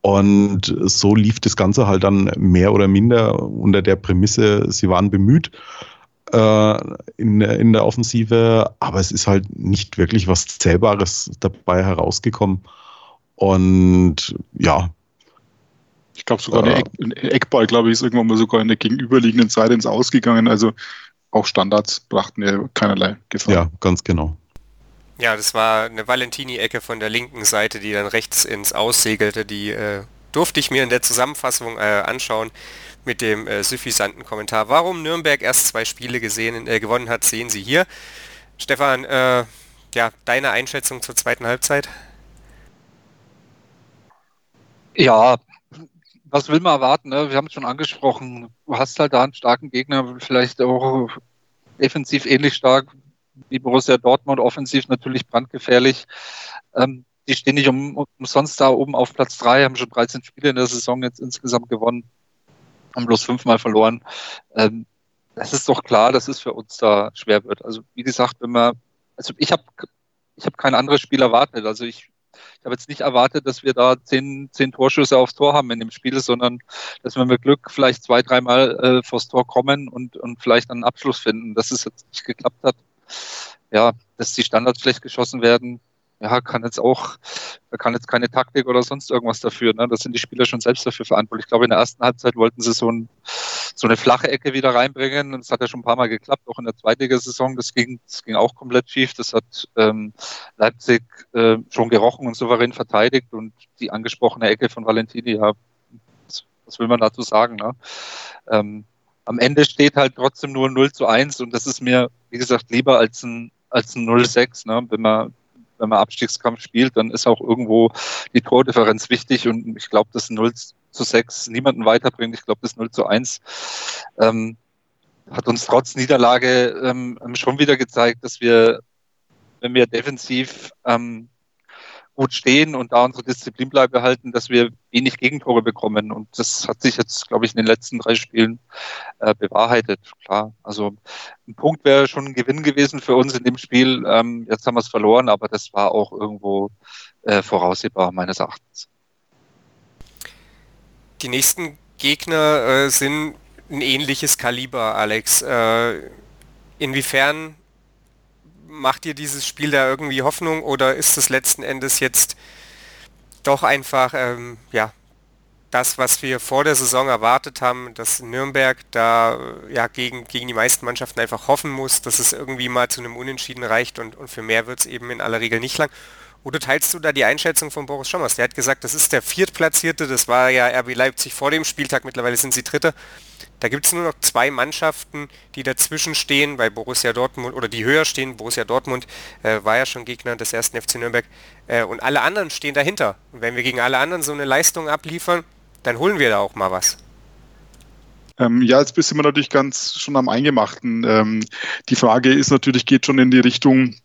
Und so lief das Ganze halt dann mehr oder minder unter der Prämisse, sie waren bemüht äh, in, in der Offensive, aber es ist halt nicht wirklich was Zählbares dabei herausgekommen. Und ja, ich glaube sogar äh, ein Eckball, glaube ich, ist irgendwann mal sogar in der gegenüberliegenden Seite ins Ausgegangen. Also auch Standards brachten ja keinerlei Gefahr. Ja, ganz genau. Ja, das war eine Valentini-Ecke von der linken Seite, die dann rechts ins Aussegelte. Die äh, durfte ich mir in der Zusammenfassung äh, anschauen mit dem äh, suffisanten Kommentar. Warum Nürnberg erst zwei Spiele gesehen, äh, gewonnen hat, sehen Sie hier. Stefan, äh, ja, deine Einschätzung zur zweiten Halbzeit? Ja, was will man erwarten? Ne? Wir haben es schon angesprochen. Du hast halt da einen starken Gegner, vielleicht auch defensiv ähnlich stark wie Borussia Dortmund, offensiv natürlich brandgefährlich. Ähm, die stehen nicht um, umsonst da oben auf Platz drei, haben schon 13 Spiele in der Saison jetzt insgesamt gewonnen, haben bloß fünfmal verloren. Ähm, das ist doch klar, dass es für uns da schwer wird. Also wie gesagt, wenn man, also ich habe ich hab kein anderes Spiel erwartet. Also ich ich habe jetzt nicht erwartet, dass wir da zehn, zehn Torschüsse aufs Tor haben in dem Spiel, sondern dass wir mit Glück vielleicht zwei, dreimal äh, vors Tor kommen und, und vielleicht einen Abschluss finden. Dass es jetzt nicht geklappt hat. Ja, dass die Standards vielleicht geschossen werden, ja, kann jetzt auch, da kann jetzt keine Taktik oder sonst irgendwas dafür. Ne? Das sind die Spieler schon selbst dafür verantwortlich. Ich glaube, in der ersten Halbzeit wollten sie so, ein, so eine flache Ecke wieder reinbringen. Das hat ja schon ein paar Mal geklappt, auch in der zweiten Saison. Das ging, das ging auch komplett schief. Das hat ähm, Leipzig äh, schon gerochen und souverän verteidigt. Und die angesprochene Ecke von Valentini, ja, was, was will man dazu sagen? Ne? Ähm, am Ende steht halt trotzdem nur 0 zu 1 und das ist mir, wie gesagt, lieber als ein, als ein 0-6, ne? wenn man wenn man Abstiegskampf spielt, dann ist auch irgendwo die Tordifferenz wichtig und ich glaube, dass 0 zu 6 niemanden weiterbringt. Ich glaube, das 0 zu 1 ähm, hat uns trotz Niederlage ähm, schon wieder gezeigt, dass wir, wenn wir defensiv ähm, gut stehen und da unsere Disziplin bleiben dass wir wenig Gegentore bekommen. Und das hat sich jetzt, glaube ich, in den letzten drei Spielen äh, bewahrheitet. Klar, also ein Punkt wäre schon ein Gewinn gewesen für uns in dem Spiel. Ähm, jetzt haben wir es verloren, aber das war auch irgendwo äh, voraussehbar, meines Erachtens. Die nächsten Gegner äh, sind ein ähnliches Kaliber, Alex. Äh, inwiefern macht dir dieses Spiel da irgendwie Hoffnung oder ist es letzten Endes jetzt doch einfach ähm, ja das, was wir vor der Saison erwartet haben, dass Nürnberg da ja gegen, gegen die meisten Mannschaften einfach hoffen muss, dass es irgendwie mal zu einem Unentschieden reicht und, und für mehr wird es eben in aller Regel nicht lang. Oder teilst du da die Einschätzung von Boris Schommers? Der hat gesagt, das ist der Viertplatzierte, das war ja RB Leipzig vor dem Spieltag, mittlerweile sind sie Dritter. Da gibt es nur noch zwei Mannschaften, die dazwischen stehen, bei Borussia Dortmund oder die höher stehen. Borussia Dortmund äh, war ja schon Gegner des ersten FC Nürnberg äh, und alle anderen stehen dahinter. Und wenn wir gegen alle anderen so eine Leistung abliefern, dann holen wir da auch mal was. Ähm, ja, jetzt sind wir natürlich ganz schon am Eingemachten. Ähm, die Frage ist natürlich, geht schon in die Richtung,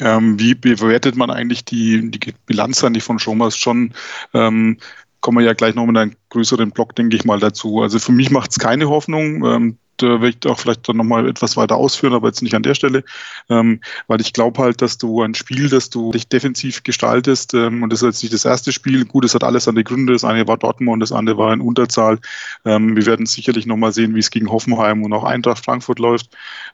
ähm, wie bewertet man eigentlich die, die Bilanz eigentlich von Schomas schon? Ähm, kommen wir ja gleich noch mit einem größeren Block, denke ich mal, dazu. Also für mich macht es keine Hoffnung. Ähm, da werde ich auch vielleicht dann nochmal etwas weiter ausführen, aber jetzt nicht an der Stelle, ähm, weil ich glaube halt, dass du ein Spiel, das du dich defensiv gestaltest, ähm, und das ist jetzt nicht das erste Spiel, gut, es hat alles seine Gründe, das eine war Dortmund, das andere war in Unterzahl. Ähm, wir werden sicherlich nochmal sehen, wie es gegen Hoffenheim und auch Eintracht Frankfurt läuft.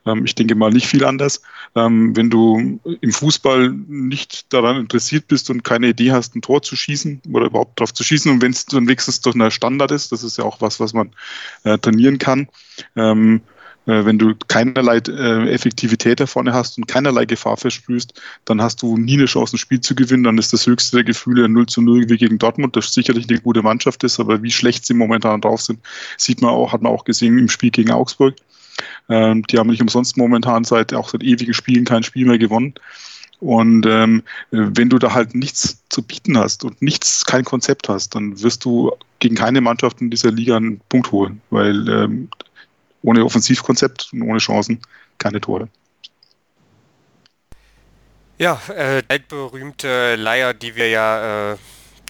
Ähm, ich denke mal nicht viel anders. Ähm, wenn du im Fußball nicht daran interessiert bist und keine Idee hast, ein Tor zu schießen oder überhaupt drauf zu schießen und wenn es dann wenigstens durch eine Standard ist, das ist ja auch was, was man äh, trainieren kann, ähm, äh, wenn du keinerlei äh, Effektivität da vorne hast und keinerlei Gefahr versprühst, dann hast du nie eine Chance, ein Spiel zu gewinnen. Dann ist das höchste der Gefühle 0 zu 0 wie gegen Dortmund, das sicherlich eine gute Mannschaft ist, aber wie schlecht sie momentan drauf sind, sieht man auch, hat man auch gesehen im Spiel gegen Augsburg. Ähm, die haben nicht umsonst momentan seit auch seit ewigen Spielen kein Spiel mehr gewonnen. Und ähm, wenn du da halt nichts zu bieten hast und nichts, kein Konzept hast, dann wirst du gegen keine Mannschaft in dieser Liga einen Punkt holen, weil ähm, ohne Offensivkonzept und ohne Chancen keine Tore. Ja, äh, altberühmte Leier, die wir ja äh,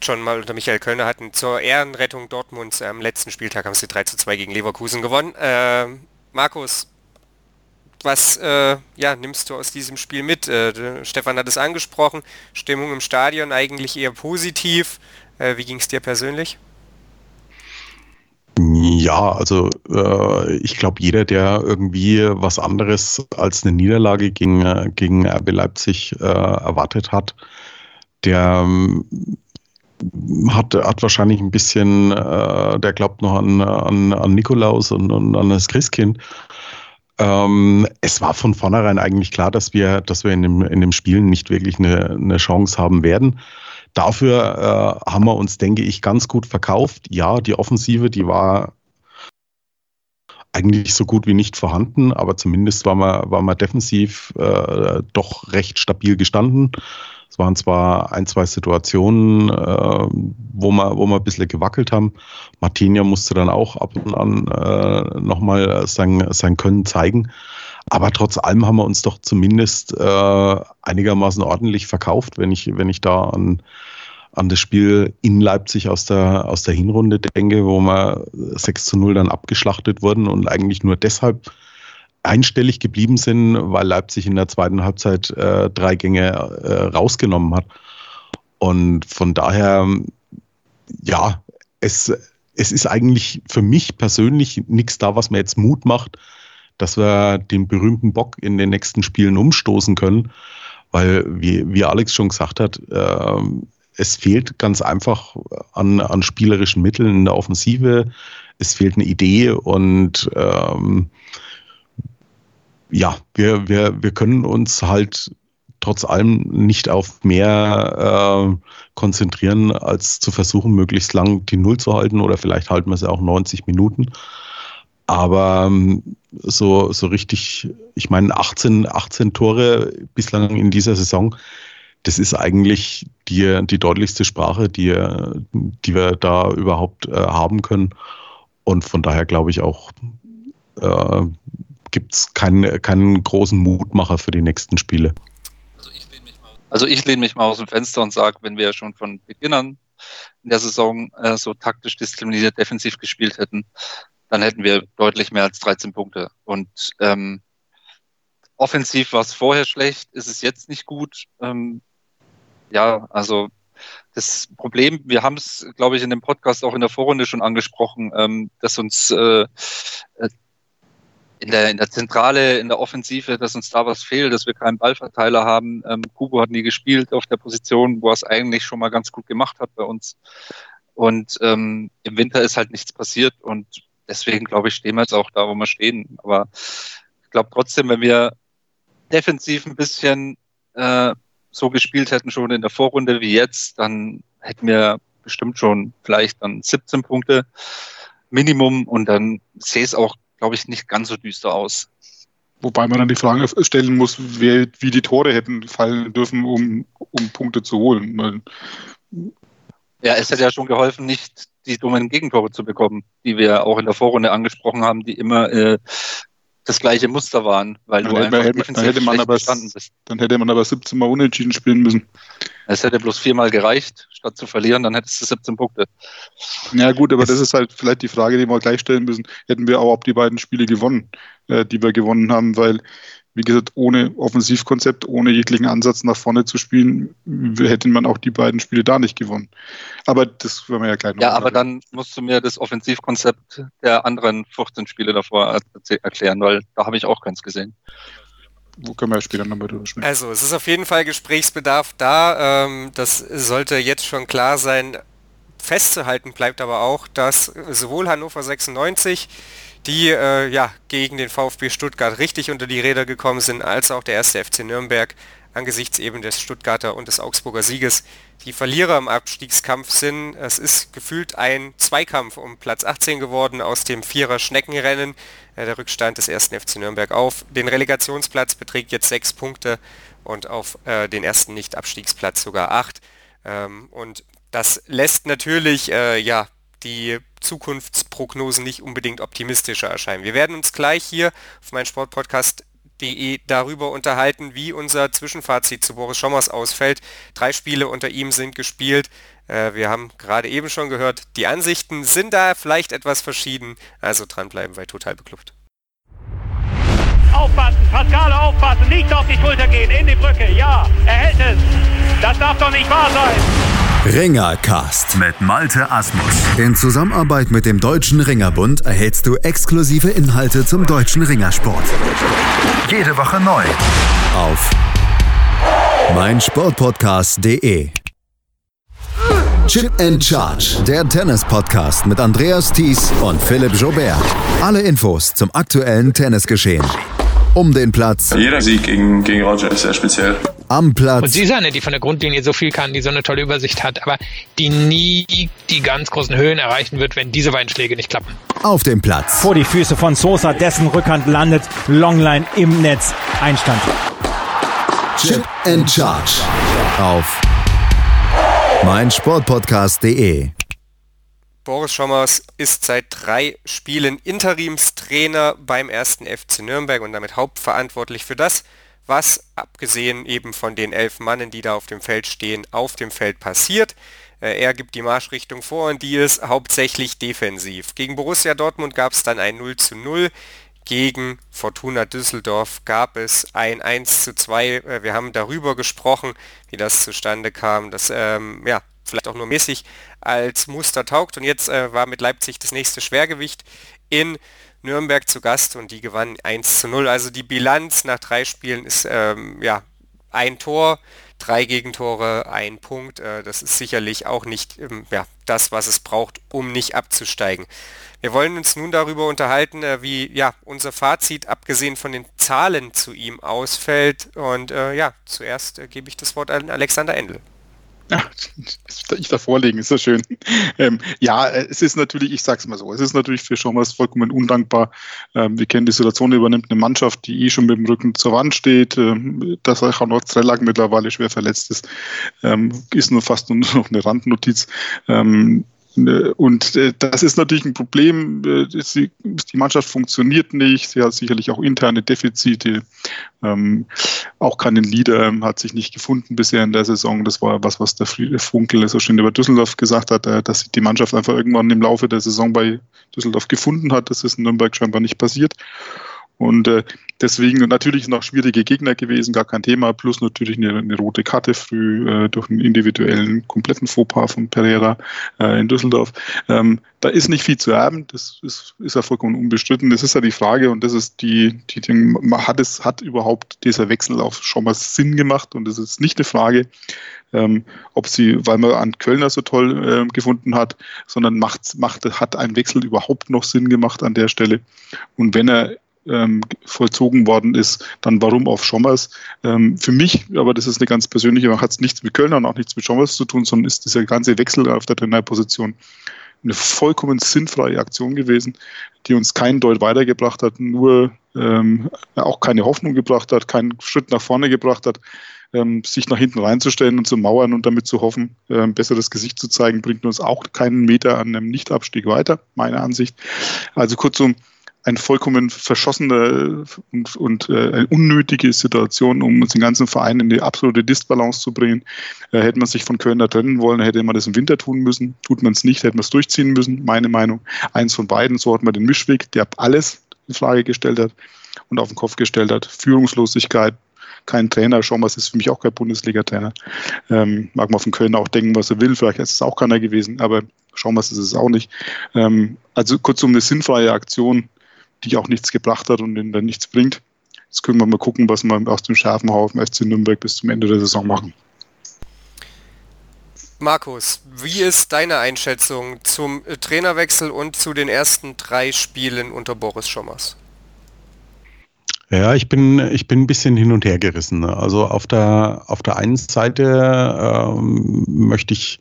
schon mal unter Michael Kölner hatten, zur Ehrenrettung Dortmunds am letzten Spieltag haben sie 3 zu 2 gegen Leverkusen gewonnen. Äh, Markus, was äh, ja, nimmst du aus diesem Spiel mit? Äh, Stefan hat es angesprochen, Stimmung im Stadion eigentlich eher positiv. Äh, wie ging es dir persönlich? Ja, also äh, ich glaube, jeder, der irgendwie was anderes als eine Niederlage gegen, äh, gegen RB Leipzig äh, erwartet hat, der ähm, hat, hat wahrscheinlich ein bisschen, äh, der glaubt noch an, an, an Nikolaus und, und an das Christkind. Ähm, es war von vornherein eigentlich klar, dass wir, dass wir in dem, in dem Spiel nicht wirklich eine, eine Chance haben werden. Dafür äh, haben wir uns, denke ich, ganz gut verkauft. Ja, die Offensive, die war eigentlich so gut wie nicht vorhanden, aber zumindest war man, war man defensiv äh, doch recht stabil gestanden. Es waren zwar ein, zwei Situationen, äh, wo, wir, wo wir ein bisschen gewackelt haben. Martinia musste dann auch ab und an äh, nochmal sein, sein Können zeigen. Aber trotz allem haben wir uns doch zumindest äh, einigermaßen ordentlich verkauft, wenn ich, wenn ich da an, an das Spiel in Leipzig aus der, aus der Hinrunde denke, wo wir 6 zu 0 dann abgeschlachtet wurden und eigentlich nur deshalb einstellig geblieben sind, weil Leipzig in der zweiten Halbzeit äh, drei Gänge äh, rausgenommen hat. Und von daher, ja, es, es ist eigentlich für mich persönlich nichts da, was mir jetzt Mut macht, dass wir den berühmten Bock in den nächsten Spielen umstoßen können, weil, wie, wie Alex schon gesagt hat, äh, es fehlt ganz einfach an, an spielerischen Mitteln in der Offensive. Es fehlt eine Idee und ähm, ja, wir, wir, wir können uns halt trotz allem nicht auf mehr äh, konzentrieren, als zu versuchen, möglichst lang die Null zu halten oder vielleicht halten wir sie auch 90 Minuten. Aber ähm, so, so richtig, ich meine, 18, 18 Tore bislang in dieser Saison, das ist eigentlich die, die deutlichste Sprache, die, die wir da überhaupt äh, haben können. Und von daher glaube ich auch, äh, gibt es keinen, keinen großen Mutmacher für die nächsten Spiele. Also ich lehne mich mal aus dem Fenster und sage, wenn wir schon von Beginn an in der Saison äh, so taktisch diszipliniert defensiv gespielt hätten, dann hätten wir deutlich mehr als 13 Punkte. Und ähm, offensiv war es vorher schlecht, ist es jetzt nicht gut. Ähm, ja, also das Problem, wir haben es, glaube ich, in dem Podcast auch in der Vorrunde schon angesprochen, ähm, dass uns äh, äh, in der, in der Zentrale, in der Offensive, dass uns da was fehlt, dass wir keinen Ballverteiler haben. Ähm, Kubo hat nie gespielt auf der Position, wo er es eigentlich schon mal ganz gut gemacht hat bei uns. Und ähm, im Winter ist halt nichts passiert und deswegen glaube ich, stehen wir jetzt auch da, wo wir stehen. Aber ich glaube trotzdem, wenn wir defensiv ein bisschen äh, so gespielt hätten schon in der Vorrunde wie jetzt, dann hätten wir bestimmt schon vielleicht dann 17 Punkte Minimum und dann sehe es auch, glaube ich, nicht ganz so düster aus. Wobei man dann die Frage stellen muss, wer, wie die Tore hätten fallen dürfen, um, um Punkte zu holen. Ja, es hätte ja schon geholfen, nicht die dummen Gegentore zu bekommen, die wir auch in der Vorrunde angesprochen haben, die immer äh, das gleiche Muster waren, weil dann du einfach hätte, dann hätte man aber, bist. Dann hätte man aber 17 Mal unentschieden spielen müssen. Es hätte bloß viermal gereicht, statt zu verlieren, dann hättest du 17 Punkte. Ja gut, aber das ist halt vielleicht die Frage, die wir gleich stellen müssen. Hätten wir auch die beiden Spiele gewonnen, äh, die wir gewonnen haben, weil, wie gesagt, ohne Offensivkonzept, ohne jeglichen Ansatz nach vorne zu spielen, hätte man auch die beiden Spiele da nicht gewonnen. Aber das werden wir ja gleich noch Ja, aber dann musst du mir das Offensivkonzept der anderen 14 Spiele davor erklären, weil da habe ich auch keins gesehen wo können wir später nochmal drüber sprechen. Also es ist auf jeden Fall Gesprächsbedarf da. Ähm, das sollte jetzt schon klar sein. Festzuhalten bleibt aber auch, dass sowohl Hannover 96, die äh, ja gegen den VfB Stuttgart richtig unter die Räder gekommen sind, als auch der erste FC Nürnberg angesichts eben des Stuttgarter und des Augsburger Sieges die Verlierer im Abstiegskampf sind. Es ist gefühlt ein Zweikampf um Platz 18 geworden aus dem Vierer Schneckenrennen. Äh, der Rückstand des ersten FC Nürnberg auf den Relegationsplatz beträgt jetzt sechs Punkte und auf äh, den ersten Nicht-Abstiegsplatz sogar acht. Ähm, und das lässt natürlich äh, ja die Zukunftsprognosen nicht unbedingt optimistischer erscheinen. Wir werden uns gleich hier auf meinen Sportpodcast De darüber unterhalten, wie unser Zwischenfazit zu Boris Schommers ausfällt. Drei Spiele unter ihm sind gespielt. Äh, wir haben gerade eben schon gehört, die Ansichten sind da vielleicht etwas verschieden. Also dranbleiben bei Total Beklubbt. Aufpassen, Pascale aufpassen, nicht auf die Schulter gehen, in die Brücke, ja, er hält es. Das darf doch nicht wahr sein. Ringercast mit Malte Asmus. In Zusammenarbeit mit dem Deutschen Ringerbund erhältst du exklusive Inhalte zum deutschen Ringersport. Jede Woche neu. Auf meinsportpodcast.de. Chip and Charge, der Tennis-Podcast mit Andreas Thies und Philipp Jobert. Alle Infos zum aktuellen Tennisgeschehen um den Platz. Jeder Sieg gegen, gegen Roger ist sehr speziell. Am Platz. Und sie ist eine, die von der Grundlinie so viel kann, die so eine tolle Übersicht hat, aber die nie die ganz großen Höhen erreichen wird, wenn diese beiden Schläge nicht klappen. Auf dem Platz. Vor die Füße von Sosa, dessen Rückhand landet, Longline im Netz, Einstand. Chip and Charge. Auf meinsportpodcast.de Boris Schommers ist seit drei Spielen Interimstrainer beim ersten FC Nürnberg und damit hauptverantwortlich für das, was abgesehen eben von den elf Mannen, die da auf dem Feld stehen, auf dem Feld passiert. Äh, er gibt die Marschrichtung vor und die ist hauptsächlich defensiv. Gegen Borussia Dortmund gab es dann ein 0 zu 0. Gegen Fortuna Düsseldorf gab es ein 1 zu 2. Äh, wir haben darüber gesprochen, wie das zustande kam. Das ähm, ja, vielleicht auch nur mäßig als Muster taugt. Und jetzt äh, war mit Leipzig das nächste Schwergewicht in Nürnberg zu Gast und die gewann 1 zu 0. Also die Bilanz nach drei Spielen ist ähm, ja ein Tor, drei Gegentore, ein Punkt. Äh, das ist sicherlich auch nicht ähm, ja, das, was es braucht, um nicht abzusteigen. Wir wollen uns nun darüber unterhalten, äh, wie ja, unser Fazit abgesehen von den Zahlen zu ihm ausfällt. Und äh, ja, zuerst äh, gebe ich das Wort an Alexander Endel. Ich da vorlegen, ist das schön. Ähm, ja, es ist natürlich, ich sag's mal so, es ist natürlich für Schommers vollkommen undankbar. Ähm, wir kennen die Situation, übernimmt eine Mannschaft, die eh schon mit dem Rücken zur Wand steht, ähm, dass auch noch Strellack mittlerweile schwer verletzt ist, ähm, ist nur fast nur noch eine Randnotiz. Ähm, äh, und äh, das ist natürlich ein Problem. Äh, die Mannschaft funktioniert nicht. Sie hat sicherlich auch interne Defizite. Ähm, auch keinen Leader hat sich nicht gefunden bisher in der Saison. Das war was, was der Funkel so schön über Düsseldorf gesagt hat, dass sich die Mannschaft einfach irgendwann im Laufe der Saison bei Düsseldorf gefunden hat. Das ist in Nürnberg scheinbar nicht passiert. Und äh, deswegen natürlich noch schwierige Gegner gewesen, gar kein Thema, plus natürlich eine, eine rote Karte früh äh, durch einen individuellen, kompletten Fauxpas von Pereira äh, in Düsseldorf. Ähm, da ist nicht viel zu erben, das ist, ist ja vollkommen unbestritten. Das ist ja die Frage und das ist die, die, die hat es, hat überhaupt dieser Wechsel auch schon mal Sinn gemacht und das ist nicht eine Frage, ähm, ob sie, weil man an Kölner so toll äh, gefunden hat, sondern macht, macht, hat ein Wechsel überhaupt noch Sinn gemacht an der Stelle. Und wenn er ähm, vollzogen worden ist, dann warum auf Schommers. Ähm, für mich, aber das ist eine ganz persönliche, hat es nichts mit Köln und auch nichts mit Schommers zu tun, sondern ist dieser ganze Wechsel auf der Trainerposition eine vollkommen sinnfreie Aktion gewesen, die uns keinen Deut weitergebracht hat, nur ähm, auch keine Hoffnung gebracht hat, keinen Schritt nach vorne gebracht hat. Ähm, sich nach hinten reinzustellen und zu mauern und damit zu hoffen, äh, besseres Gesicht zu zeigen, bringt uns auch keinen Meter an einem Nichtabstieg weiter, meiner Ansicht. Also kurzum, eine vollkommen verschossene und, und äh, unnötige Situation, um uns den ganzen Verein in die absolute Disbalance zu bringen. Äh, hätte man sich von Kölner trennen wollen, hätte man das im Winter tun müssen. Tut man es nicht, hätte man es durchziehen müssen, meine Meinung. Eins von beiden, so hat man den Mischweg, der alles in Frage gestellt hat und auf den Kopf gestellt hat. Führungslosigkeit, kein Trainer. Schommers ist für mich auch kein Bundesliga-Trainer. Ähm, mag man von Köln auch denken, was er will. Vielleicht ist es auch keiner gewesen, aber Schommers ist es auch nicht. Ähm, also kurzum eine sinnfreie Aktion, die auch nichts gebracht hat und dann nichts bringt. Jetzt können wir mal gucken, was wir aus dem scharfen Haufen FC Nürnberg bis zum Ende der Saison machen. Markus, wie ist deine Einschätzung zum Trainerwechsel und zu den ersten drei Spielen unter Boris Schommers? Ja, ich bin, ich bin ein bisschen hin und her gerissen. Also auf der, auf der einen Seite ähm, möchte ich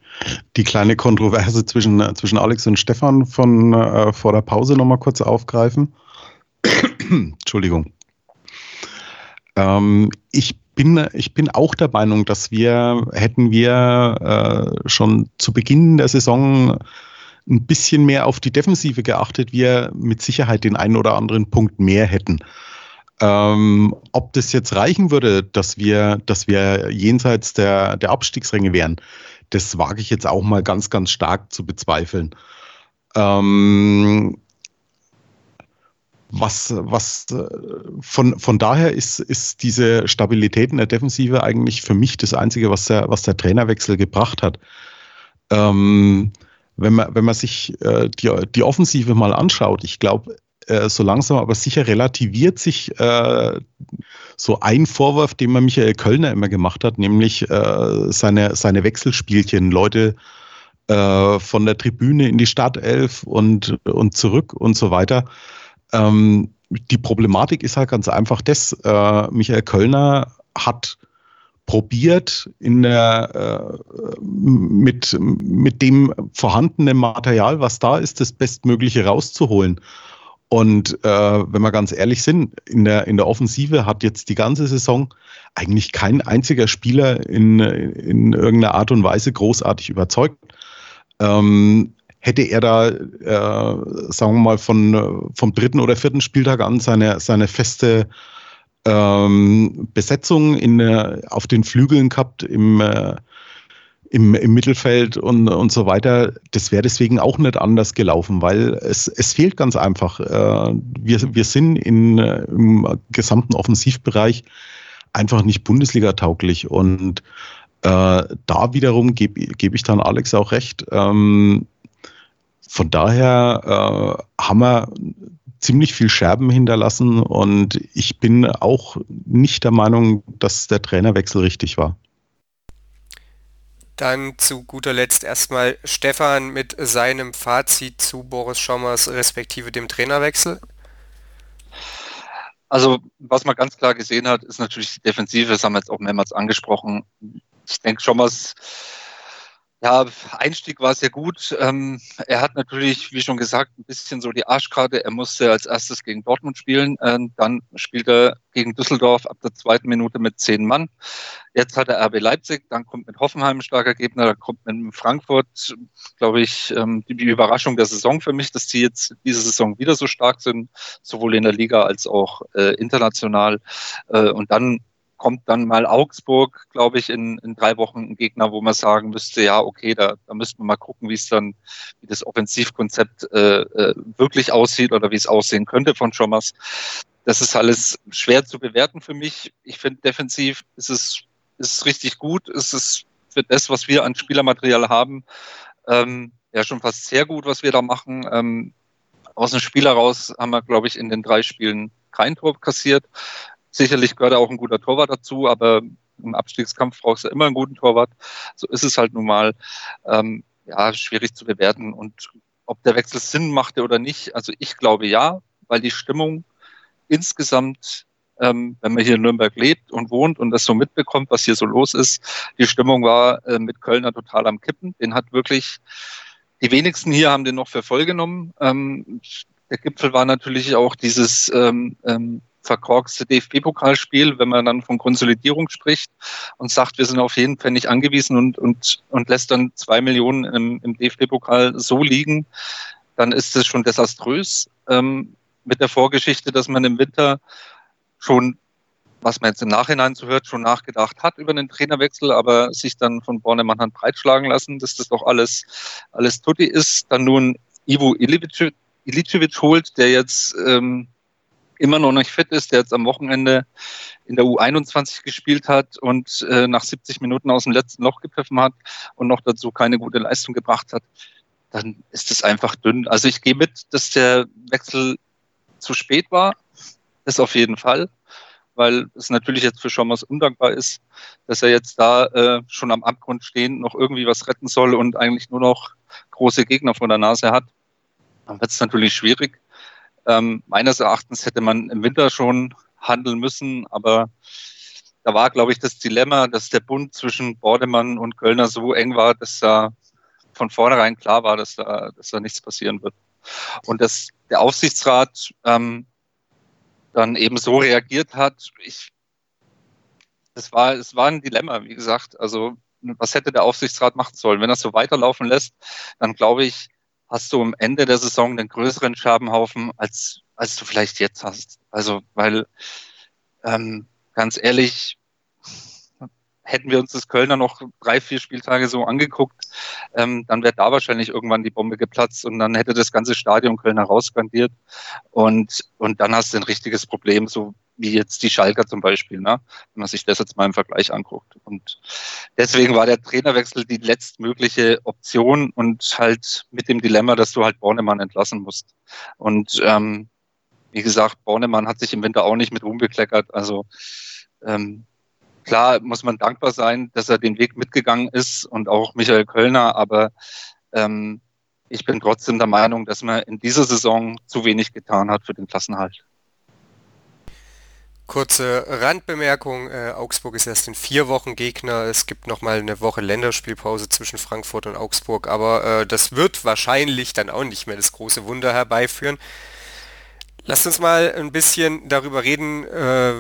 die kleine Kontroverse zwischen, zwischen Alex und Stefan von äh, vor der Pause nochmal kurz aufgreifen. (coughs) Entschuldigung. Ähm, ich bin, ich bin auch der Meinung, dass wir, hätten wir äh, schon zu Beginn der Saison ein bisschen mehr auf die Defensive geachtet, wir mit Sicherheit den einen oder anderen Punkt mehr hätten. Ähm, ob das jetzt reichen würde, dass wir, dass wir jenseits der, der Abstiegsränge wären, das wage ich jetzt auch mal ganz, ganz stark zu bezweifeln. Ähm, was, was äh, von, von daher ist, ist diese Stabilität in der Defensive eigentlich für mich das Einzige, was der, was der Trainerwechsel gebracht hat. Ähm, wenn man, wenn man sich äh, die, die Offensive mal anschaut, ich glaube, äh, so langsam aber sicher relativiert sich äh, so ein Vorwurf, den man Michael Kölner immer gemacht hat, nämlich äh, seine, seine Wechselspielchen, Leute von der Tribüne in die Startelf und, und zurück und so weiter. Ähm, die Problematik ist halt ganz einfach das, äh, Michael Kölner hat probiert, in der, äh, mit, mit dem vorhandenen Material, was da ist, das Bestmögliche rauszuholen. Und äh, wenn wir ganz ehrlich sind, in der, in der Offensive hat jetzt die ganze Saison eigentlich kein einziger Spieler in, in irgendeiner Art und Weise großartig überzeugt. Ähm, hätte er da, äh, sagen wir mal, von, vom dritten oder vierten Spieltag an seine, seine feste ähm, Besetzung in, äh, auf den Flügeln gehabt im, äh, im, im Mittelfeld und, und so weiter, das wäre deswegen auch nicht anders gelaufen, weil es, es fehlt ganz einfach. Äh, wir, wir sind in, äh, im gesamten Offensivbereich einfach nicht Bundesliga-tauglich und äh, da wiederum gebe geb ich dann Alex auch recht. Ähm, von daher äh, haben wir ziemlich viel Scherben hinterlassen und ich bin auch nicht der Meinung, dass der Trainerwechsel richtig war. Dann zu guter Letzt erstmal Stefan mit seinem Fazit zu Boris Schommers respektive dem Trainerwechsel. Also was man ganz klar gesehen hat, ist natürlich die Defensive, das haben wir jetzt auch mehrmals angesprochen. Ich denke, Schommers ja, Einstieg war sehr gut. Ähm, er hat natürlich, wie schon gesagt, ein bisschen so die Arschkarte. Er musste als erstes gegen Dortmund spielen. Ähm, dann spielt er gegen Düsseldorf ab der zweiten Minute mit zehn Mann. Jetzt hat er RB Leipzig, dann kommt mit Hoffenheim ein starker Gegner, dann kommt mit Frankfurt, glaube ich, ähm, die Überraschung der Saison für mich, dass die jetzt diese Saison wieder so stark sind, sowohl in der Liga als auch äh, international. Äh, und dann kommt dann mal Augsburg, glaube ich, in, in drei Wochen ein Gegner, wo man sagen müsste, ja, okay, da, da müsste man mal gucken, wie es dann, wie das Offensivkonzept äh, äh, wirklich aussieht oder wie es aussehen könnte von Schommers. Das ist alles schwer zu bewerten für mich. Ich finde, defensiv ist es, ist es richtig gut. Es ist für das, was wir an Spielermaterial haben, ähm, ja schon fast sehr gut, was wir da machen. Ähm, aus dem Spiel heraus haben wir, glaube ich, in den drei Spielen kein Tor kassiert. Sicherlich gehört auch ein guter Torwart dazu, aber im Abstiegskampf brauchst du immer einen guten Torwart. So ist es halt nun mal. Ähm, ja, schwierig zu bewerten. Und ob der Wechsel Sinn machte oder nicht, also ich glaube ja, weil die Stimmung insgesamt, ähm, wenn man hier in Nürnberg lebt und wohnt und das so mitbekommt, was hier so los ist, die Stimmung war äh, mit Kölner total am Kippen. Den hat wirklich, die wenigsten hier haben den noch für voll genommen. Ähm, der Gipfel war natürlich auch dieses ähm, ähm, verkorkste DFB-Pokalspiel, wenn man dann von Konsolidierung spricht und sagt, wir sind auf jeden Fall nicht angewiesen und, und, und lässt dann zwei Millionen im, im DFB-Pokal so liegen, dann ist das schon desaströs. Ähm, mit der Vorgeschichte, dass man im Winter schon, was man jetzt im Nachhinein so hört, schon nachgedacht hat über den Trainerwechsel, aber sich dann von Bornemann hat breitschlagen lassen, dass das doch alles, alles tutti ist. Dann nun Ivo Ilicevic holt, der jetzt ähm, immer noch nicht fit ist, der jetzt am Wochenende in der U21 gespielt hat und äh, nach 70 Minuten aus dem letzten Loch gepfiffen hat und noch dazu keine gute Leistung gebracht hat, dann ist es einfach dünn. Also ich gehe mit, dass der Wechsel zu spät war, das auf jeden Fall, weil es natürlich jetzt für Schommers undankbar ist, dass er jetzt da äh, schon am Abgrund stehend noch irgendwie was retten soll und eigentlich nur noch große Gegner vor der Nase hat. Dann wird es natürlich schwierig. Ähm, meines Erachtens hätte man im Winter schon handeln müssen, aber da war, glaube ich, das Dilemma, dass der Bund zwischen Bordemann und Kölner so eng war, dass da von vornherein klar war, dass da, dass da nichts passieren wird. Und dass der Aufsichtsrat ähm, dann eben so reagiert hat, ich, das war, es war ein Dilemma, wie gesagt. Also, was hätte der Aufsichtsrat machen sollen? Wenn er so weiterlaufen lässt, dann glaube ich, hast du am Ende der Saison einen größeren Scherbenhaufen, als, als du vielleicht jetzt hast. Also, weil, ähm, ganz ehrlich, hätten wir uns das Kölner noch drei, vier Spieltage so angeguckt, ähm, dann wäre da wahrscheinlich irgendwann die Bombe geplatzt und dann hätte das ganze Stadion Kölner rauskandiert und, und dann hast du ein richtiges Problem, so wie jetzt die Schalker zum Beispiel, ne? wenn man sich das jetzt mal im Vergleich anguckt. Und deswegen war der Trainerwechsel die letztmögliche Option und halt mit dem Dilemma, dass du halt Bornemann entlassen musst. Und ähm, wie gesagt, Bornemann hat sich im Winter auch nicht mit rumbekleckert. Also ähm, klar muss man dankbar sein, dass er den Weg mitgegangen ist und auch Michael Kölner, aber ähm, ich bin trotzdem der Meinung, dass man in dieser Saison zu wenig getan hat für den Klassenhalt. Kurze Randbemerkung, äh, Augsburg ist erst in vier Wochen Gegner. Es gibt nochmal eine Woche Länderspielpause zwischen Frankfurt und Augsburg, aber äh, das wird wahrscheinlich dann auch nicht mehr das große Wunder herbeiführen. Lasst uns mal ein bisschen darüber reden, äh,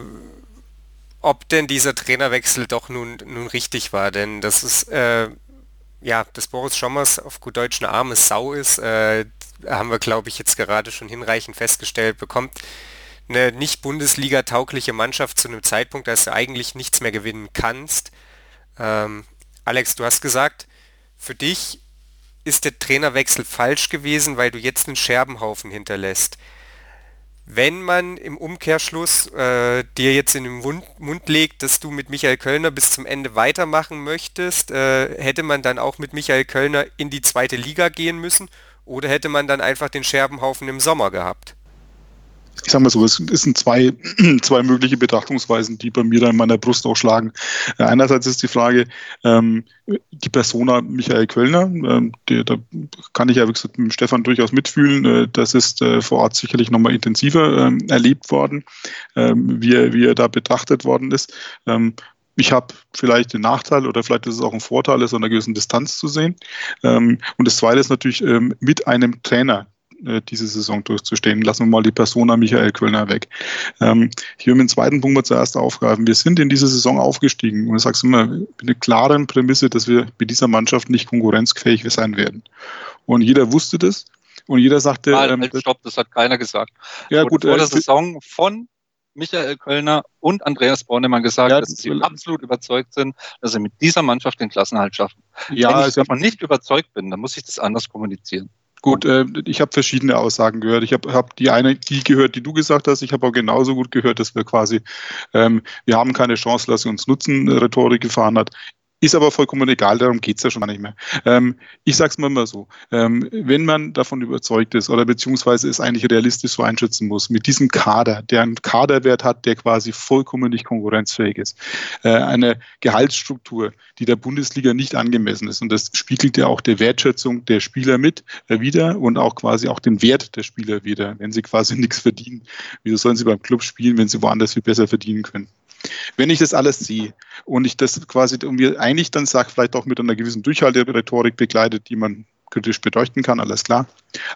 ob denn dieser Trainerwechsel doch nun, nun richtig war. Denn das ist, äh, ja, dass Boris Schommers auf gut Deutsch eine arme Sau ist, äh, haben wir, glaube ich, jetzt gerade schon hinreichend festgestellt, bekommt eine nicht Bundesliga-taugliche Mannschaft zu einem Zeitpunkt, dass du eigentlich nichts mehr gewinnen kannst. Ähm, Alex, du hast gesagt, für dich ist der Trainerwechsel falsch gewesen, weil du jetzt einen Scherbenhaufen hinterlässt wenn man im Umkehrschluss äh, dir jetzt in den Mund, Mund, legt, dass du mit Michael Kölner bis zum Ende weitermachen möchtest, äh, hätte man dann auch mit Michael Kölner in die zweite Liga gehen müssen oder hätte man dann einfach den Scherbenhaufen im Sommer gehabt? Ich sag mal so, es sind zwei, (clears throat) zwei mögliche Betrachtungsweisen, die bei mir da in meiner Brust auch schlagen. Äh, einerseits ist die Frage, ähm, die Persona Michael Kölner, ähm, der, da kann ich ja wie gesagt, mit Stefan durchaus mitfühlen. Äh, das ist äh, vor Ort sicherlich nochmal intensiver ähm, erlebt worden, ähm, wie, er, wie er da betrachtet worden ist. Ähm, ich habe vielleicht den Nachteil oder vielleicht ist es auch ein Vorteil, es an einer gewissen Distanz zu sehen. Ähm, und das Zweite ist natürlich ähm, mit einem Trainer, äh, diese Saison durchzustehen. Lassen wir mal die Persona Michael Kölner weg. Ähm, ich will mit dem zweiten Punkt mal zuerst aufgreifen. Wir sind in dieser Saison aufgestiegen und ich sage es immer mit einer klaren Prämisse, dass wir mit dieser Mannschaft nicht konkurrenzfähig sein werden. Und jeder wusste das. Und jeder sagte. Nein, ähm, stopp, das hat keiner gesagt. Ja, gut. Vor der äh, Saison von Michael Kölner und Andreas Bornemann gesagt, ja, dass sie absolut überzeugt sind, dass sie mit dieser Mannschaft den Klassenhalt schaffen. Ja, Wenn ich davon nicht überzeugt bin, dann muss ich das anders kommunizieren. Gut, äh, ich habe verschiedene Aussagen gehört. Ich habe hab die eine, die gehört, die du gesagt hast. Ich habe auch genauso gut gehört, dass wir quasi, ähm, wir haben keine Chance, lass uns nutzen, Rhetorik gefahren hat. Ist aber vollkommen egal, darum geht's ja schon gar nicht mehr. Ähm, ich sag's mal immer so, ähm, wenn man davon überzeugt ist oder beziehungsweise es eigentlich realistisch so einschätzen muss, mit diesem Kader, der einen Kaderwert hat, der quasi vollkommen nicht konkurrenzfähig ist, äh, eine Gehaltsstruktur, die der Bundesliga nicht angemessen ist und das spiegelt ja auch der Wertschätzung der Spieler mit äh, wieder und auch quasi auch den Wert der Spieler wieder, wenn sie quasi (laughs) nichts verdienen. Wieso sollen sie beim Club spielen, wenn sie woanders viel besser verdienen können? Wenn ich das alles sehe und ich das quasi irgendwie eigentlich dann sage, vielleicht auch mit einer gewissen Durchhalterhetorik begleitet, die man kritisch beleuchten kann, alles klar.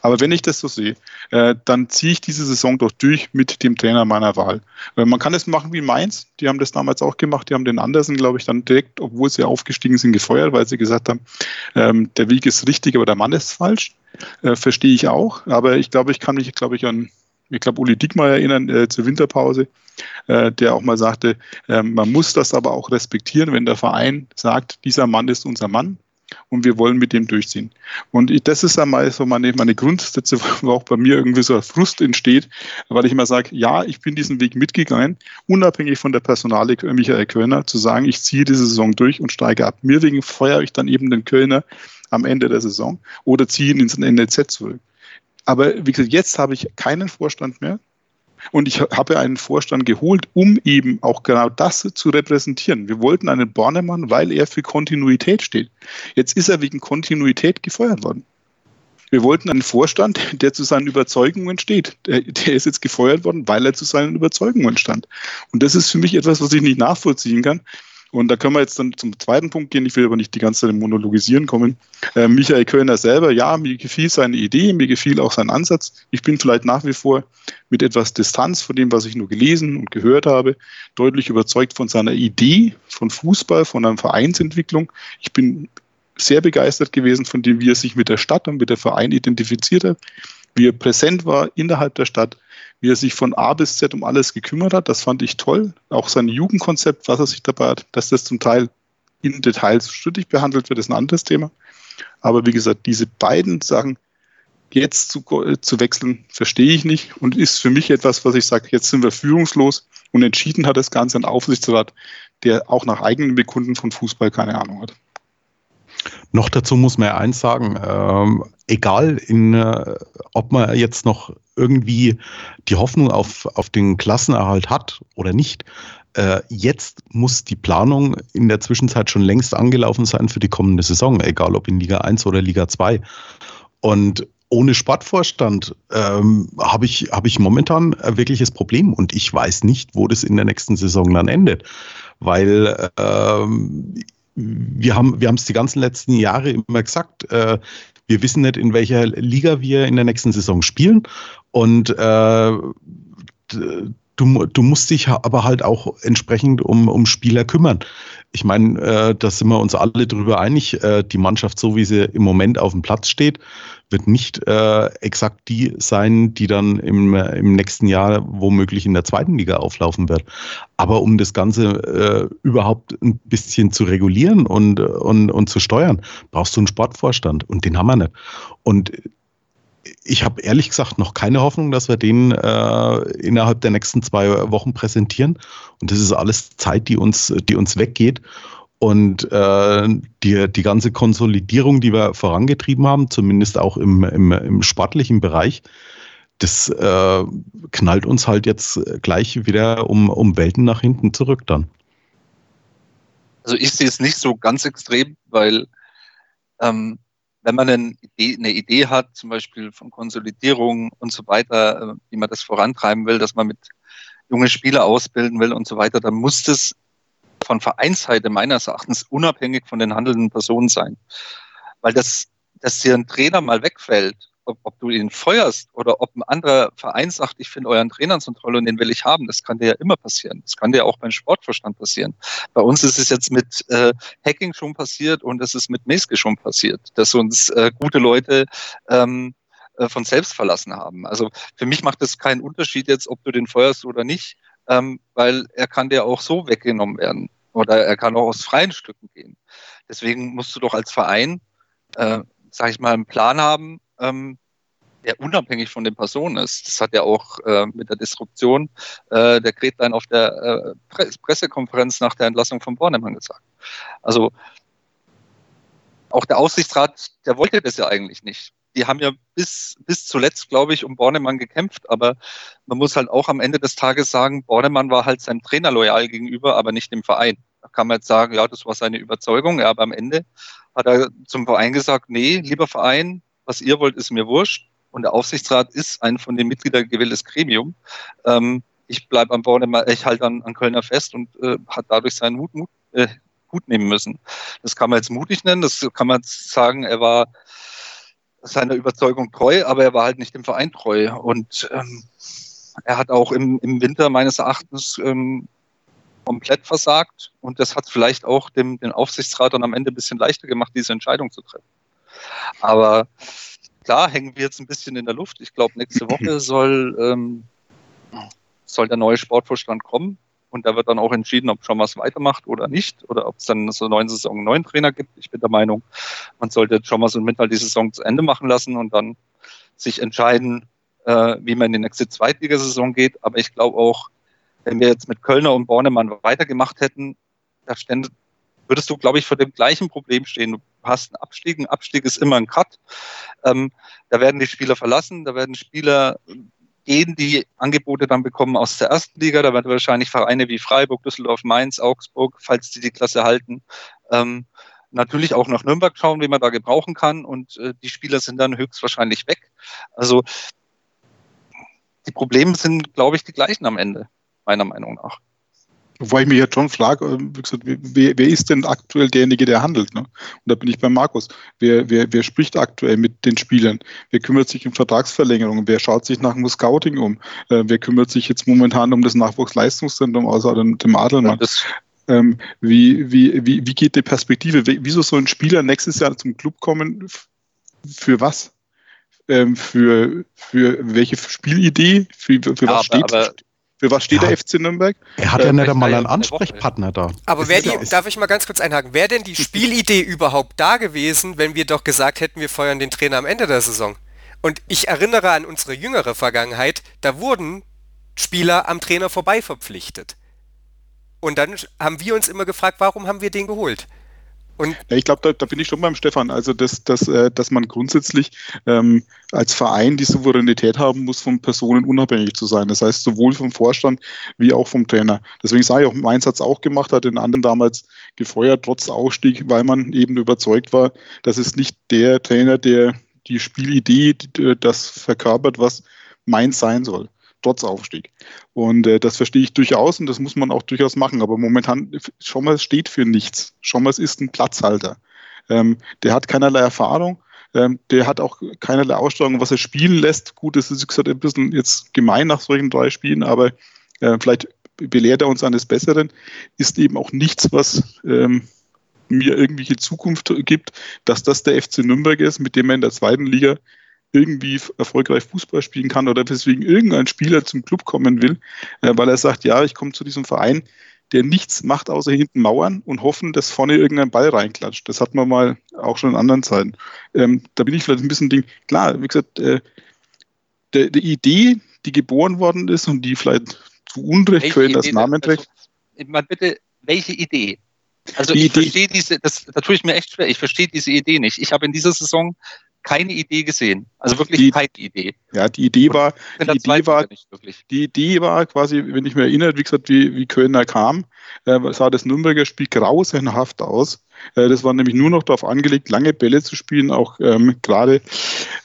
Aber wenn ich das so sehe, äh, dann ziehe ich diese Saison doch durch mit dem Trainer meiner Wahl. Äh, man kann es machen wie Mainz, die haben das damals auch gemacht, die haben den Andersen, glaube ich, dann direkt, obwohl sie aufgestiegen sind, gefeuert, weil sie gesagt haben, ähm, der Weg ist richtig, aber der Mann ist falsch. Äh, verstehe ich auch, aber ich glaube, ich kann mich, glaube ich, an ich glaube, Uli Dickmeyer erinnern äh, zur Winterpause, äh, der auch mal sagte, äh, man muss das aber auch respektieren, wenn der Verein sagt, dieser Mann ist unser Mann und wir wollen mit dem durchziehen. Und das ist einmal so meine, meine Grundsätze, (laughs) wo auch bei mir irgendwie so ein Frust entsteht, weil ich immer sage, ja, ich bin diesen Weg mitgegangen, unabhängig von der Personale Michael Kölner, zu sagen, ich ziehe diese Saison durch und steige ab. Mir wegen feuere ich dann eben den Kölner am Ende der Saison oder ziehe ihn ins NLZ zurück. Aber wie gesagt, jetzt habe ich keinen Vorstand mehr. Und ich habe einen Vorstand geholt, um eben auch genau das zu repräsentieren. Wir wollten einen Bornemann, weil er für Kontinuität steht. Jetzt ist er wegen Kontinuität gefeuert worden. Wir wollten einen Vorstand, (laughs) der zu seinen Überzeugungen steht. Der, der, ist jetzt gefeuert worden, weil er zu seinen Überzeugungen stand. Und das ist für mich etwas, was ich nicht nachvollziehen kann. Und da können wir jetzt dann zum zweiten Punkt gehen. Ich will aber nicht die ganze Zeit Monologisieren kommen. Äh, Michael Kölner selber, ja, mir gefiel seine Idee, mir gefiel auch sein Ansatz. Ich bin vielleicht nach wie vor mit etwas Distanz von dem, was ich nur gelesen und gehört habe, deutlich überzeugt von seiner Idee von Fußball, von einer Vereinsentwicklung. Ich bin sehr begeistert gewesen von dem, wie er sich mit der Stadt und mit der Verein identifiziert hat, wie er präsent war innerhalb der Stadt, wie er sich von A bis Z um alles gekümmert hat. Das fand ich toll. Auch sein Jugendkonzept, was er sich dabei hat, dass das zum Teil in Details strittig behandelt wird, ist ein anderes Thema. Aber wie gesagt, diese beiden Sachen jetzt zu, zu wechseln, verstehe ich nicht und ist für mich etwas, was ich sage, jetzt sind wir führungslos und entschieden hat das Ganze ein Aufsichtsrat, der auch nach eigenen Bekunden von Fußball keine Ahnung hat. Noch dazu muss man ja eins sagen, ähm, egal in, äh, ob man jetzt noch irgendwie die Hoffnung auf, auf den Klassenerhalt hat oder nicht, äh, jetzt muss die Planung in der Zwischenzeit schon längst angelaufen sein für die kommende Saison, egal ob in Liga 1 oder Liga 2. Und ohne Sportvorstand ähm, habe ich, hab ich momentan ein wirkliches Problem und ich weiß nicht, wo das in der nächsten Saison dann endet. Weil ähm, wir haben wir es die ganzen letzten Jahre immer gesagt, äh, wir wissen nicht, in welcher Liga wir in der nächsten Saison spielen. Und äh, du, du musst dich aber halt auch entsprechend um, um Spieler kümmern. Ich meine, äh, da sind wir uns alle drüber einig, äh, die Mannschaft, so wie sie im Moment auf dem Platz steht, wird nicht äh, exakt die sein, die dann im, im nächsten Jahr womöglich in der zweiten Liga auflaufen wird. Aber um das Ganze äh, überhaupt ein bisschen zu regulieren und, und, und zu steuern, brauchst du einen Sportvorstand und den haben wir nicht. Und ich habe ehrlich gesagt noch keine Hoffnung, dass wir den äh, innerhalb der nächsten zwei Wochen präsentieren. Und das ist alles Zeit, die uns, die uns weggeht. Und äh, die, die ganze Konsolidierung, die wir vorangetrieben haben, zumindest auch im, im, im sportlichen Bereich, das äh, knallt uns halt jetzt gleich wieder um, um Welten nach hinten zurück dann. Also ich sehe es nicht so ganz extrem, weil ähm, wenn man eine Idee, eine Idee hat, zum Beispiel von Konsolidierung und so weiter, äh, wie man das vorantreiben will, dass man mit junge Spieler ausbilden will und so weiter, dann muss das von Vereinsseite meines Erachtens unabhängig von den handelnden Personen sein. Weil das, dass dir ein Trainer mal wegfällt ob, ob du ihn feuerst oder ob ein anderer Verein sagt, ich finde euren Trainer so toll und den will ich haben, das kann dir ja immer passieren. Das kann dir auch beim Sportverstand passieren. Bei uns ist es jetzt mit äh, Hacking schon passiert und es ist mit Meske schon passiert, dass uns äh, gute Leute ähm, äh, von selbst verlassen haben. Also für mich macht es keinen Unterschied jetzt, ob du den feuerst oder nicht, ähm, weil er kann dir auch so weggenommen werden oder er kann auch aus freien Stücken gehen. Deswegen musst du doch als Verein, äh, sag ich mal, einen Plan haben, ähm, der unabhängig von den Personen ist. Das hat ja auch äh, mit der Disruption äh, der Gretlein auf der äh, Pre Pressekonferenz nach der Entlassung von Bornemann gesagt. Also auch der Aufsichtsrat, der wollte das ja eigentlich nicht. Die haben ja bis, bis zuletzt, glaube ich, um Bornemann gekämpft, aber man muss halt auch am Ende des Tages sagen, Bornemann war halt seinem Trainer loyal gegenüber, aber nicht dem Verein. Da kann man jetzt sagen, ja, das war seine Überzeugung, ja, aber am Ende hat er zum Verein gesagt, nee, lieber Verein, was ihr wollt, ist mir wurscht. Und der Aufsichtsrat ist ein von den Mitgliedern gewähltes Gremium. Ähm, ich bleibe am Bau, ich halte an, an Kölner fest und äh, hat dadurch seinen Mut, Mut äh, gut nehmen müssen. Das kann man jetzt mutig nennen, das kann man sagen, er war seiner Überzeugung treu, aber er war halt nicht dem Verein treu. Und ähm, er hat auch im, im Winter meines Erachtens ähm, komplett versagt. Und das hat vielleicht auch dem, den Aufsichtsrat dann am Ende ein bisschen leichter gemacht, diese Entscheidung zu treffen. Aber klar, hängen wir jetzt ein bisschen in der Luft. Ich glaube, nächste (clears throat) Woche soll, ähm, soll der neue Sportvorstand kommen. Und da wird dann auch entschieden, ob schon was weitermacht oder nicht. Oder ob es dann zur neuen Saison einen neuen Trainer gibt. Ich bin der Meinung, man sollte schon mal so Mittel die Saison zu Ende machen lassen und dann sich entscheiden, äh, wie man in die nächste Zweitligasaison geht. Aber ich glaube auch, wenn wir jetzt mit Kölner und Bornemann weitergemacht hätten, da stände, würdest du, glaube ich, vor dem gleichen Problem stehen. Du hast einen Abstieg, ein Abstieg ist immer ein Cut. Ähm, da werden die Spieler verlassen, da werden Spieler gehen, die Angebote dann bekommen aus der ersten Liga. Da werden wahrscheinlich Vereine wie Freiburg, Düsseldorf, Mainz, Augsburg, falls die die Klasse halten, ähm, natürlich auch nach Nürnberg schauen, wie man da gebrauchen kann. Und äh, die Spieler sind dann höchstwahrscheinlich weg. Also die Probleme sind, glaube ich, die gleichen am Ende, meiner Meinung nach. Wobei ich mich jetzt schon frage, äh, wer, wer, ist denn aktuell derjenige, der handelt? Ne? Und da bin ich bei Markus. Wer, wer, wer spricht aktuell mit den Spielern? Wer kümmert sich um Vertragsverlängerungen? Wer schaut sich nach dem Scouting um? Äh, wer kümmert sich jetzt momentan um das Nachwuchsleistungszentrum außer dem, dem Adelmann? Ähm, wie, wie, wie, wie geht die Perspektive? Wieso soll ein Spieler nächstes Jahr zum Club kommen? Für was? Ähm, für, für welche Spielidee? Für, für ja, was steht? Aber, für was steht ja. der FC Nürnberg? Er hat ja äh, nicht einmal einen Ansprechpartner da. Aber wer die, darf ich mal ganz kurz einhaken, wäre denn die Spielidee überhaupt da gewesen, wenn wir doch gesagt hätten, wir feuern den Trainer am Ende der Saison? Und ich erinnere an unsere jüngere Vergangenheit, da wurden Spieler am Trainer vorbei verpflichtet. Und dann haben wir uns immer gefragt, warum haben wir den geholt? Und ja, ich glaube, da, da, bin ich schon beim Stefan. Also, dass, dass, äh, dass man grundsätzlich ähm, als Verein die Souveränität haben muss, von Personen unabhängig zu sein. Das heißt, sowohl vom Vorstand wie auch vom Trainer. Deswegen sage ich auch, Mainz hat es auch gemacht, hat den anderen damals gefeuert, trotz Aufstieg, weil man eben überzeugt war, dass es nicht der Trainer, der die Spielidee, das verkörpert, was Mainz sein soll trotz Aufstieg. Und äh, das verstehe ich durchaus und das muss man auch durchaus machen. Aber momentan, Schommers steht für nichts. Schommers ist ein Platzhalter. Ähm, der hat keinerlei Erfahrung. Ähm, der hat auch keinerlei Ausstrahlung, was er spielen lässt. Gut, das ist gesagt, ein bisschen jetzt gemein nach solchen drei Spielen, aber äh, vielleicht belehrt er uns eines Besseren. Ist eben auch nichts, was ähm, mir irgendwelche Zukunft gibt, dass das der FC Nürnberg ist, mit dem er in der zweiten Liga irgendwie erfolgreich Fußball spielen kann oder weswegen irgendein Spieler zum Club kommen will, äh, weil er sagt, ja, ich komme zu diesem Verein, der nichts macht außer hinten Mauern und hoffen, dass vorne irgendein Ball reinklatscht. Das hat man mal auch schon in anderen Zeiten. Ähm, da bin ich vielleicht ein bisschen Ding. Klar, wie gesagt, äh, der, die Idee, die geboren worden ist und die vielleicht zu Unrecht für das Namen trägt. Also, bitte, welche Idee? Also die ich Idee, verstehe diese, das, da tue ich mir echt schwer, ich verstehe diese Idee nicht. Ich habe in dieser Saison keine Idee gesehen. Also wirklich die, keine Idee. Ja, die Idee war, die Idee war, die Idee war quasi, wenn ich mir erinnere, wie gesagt, wie, wie Kölner kam, äh, sah das Nürnberger Spiel grausenhaft aus. Äh, das war nämlich nur noch darauf angelegt, lange Bälle zu spielen. Auch ähm, gerade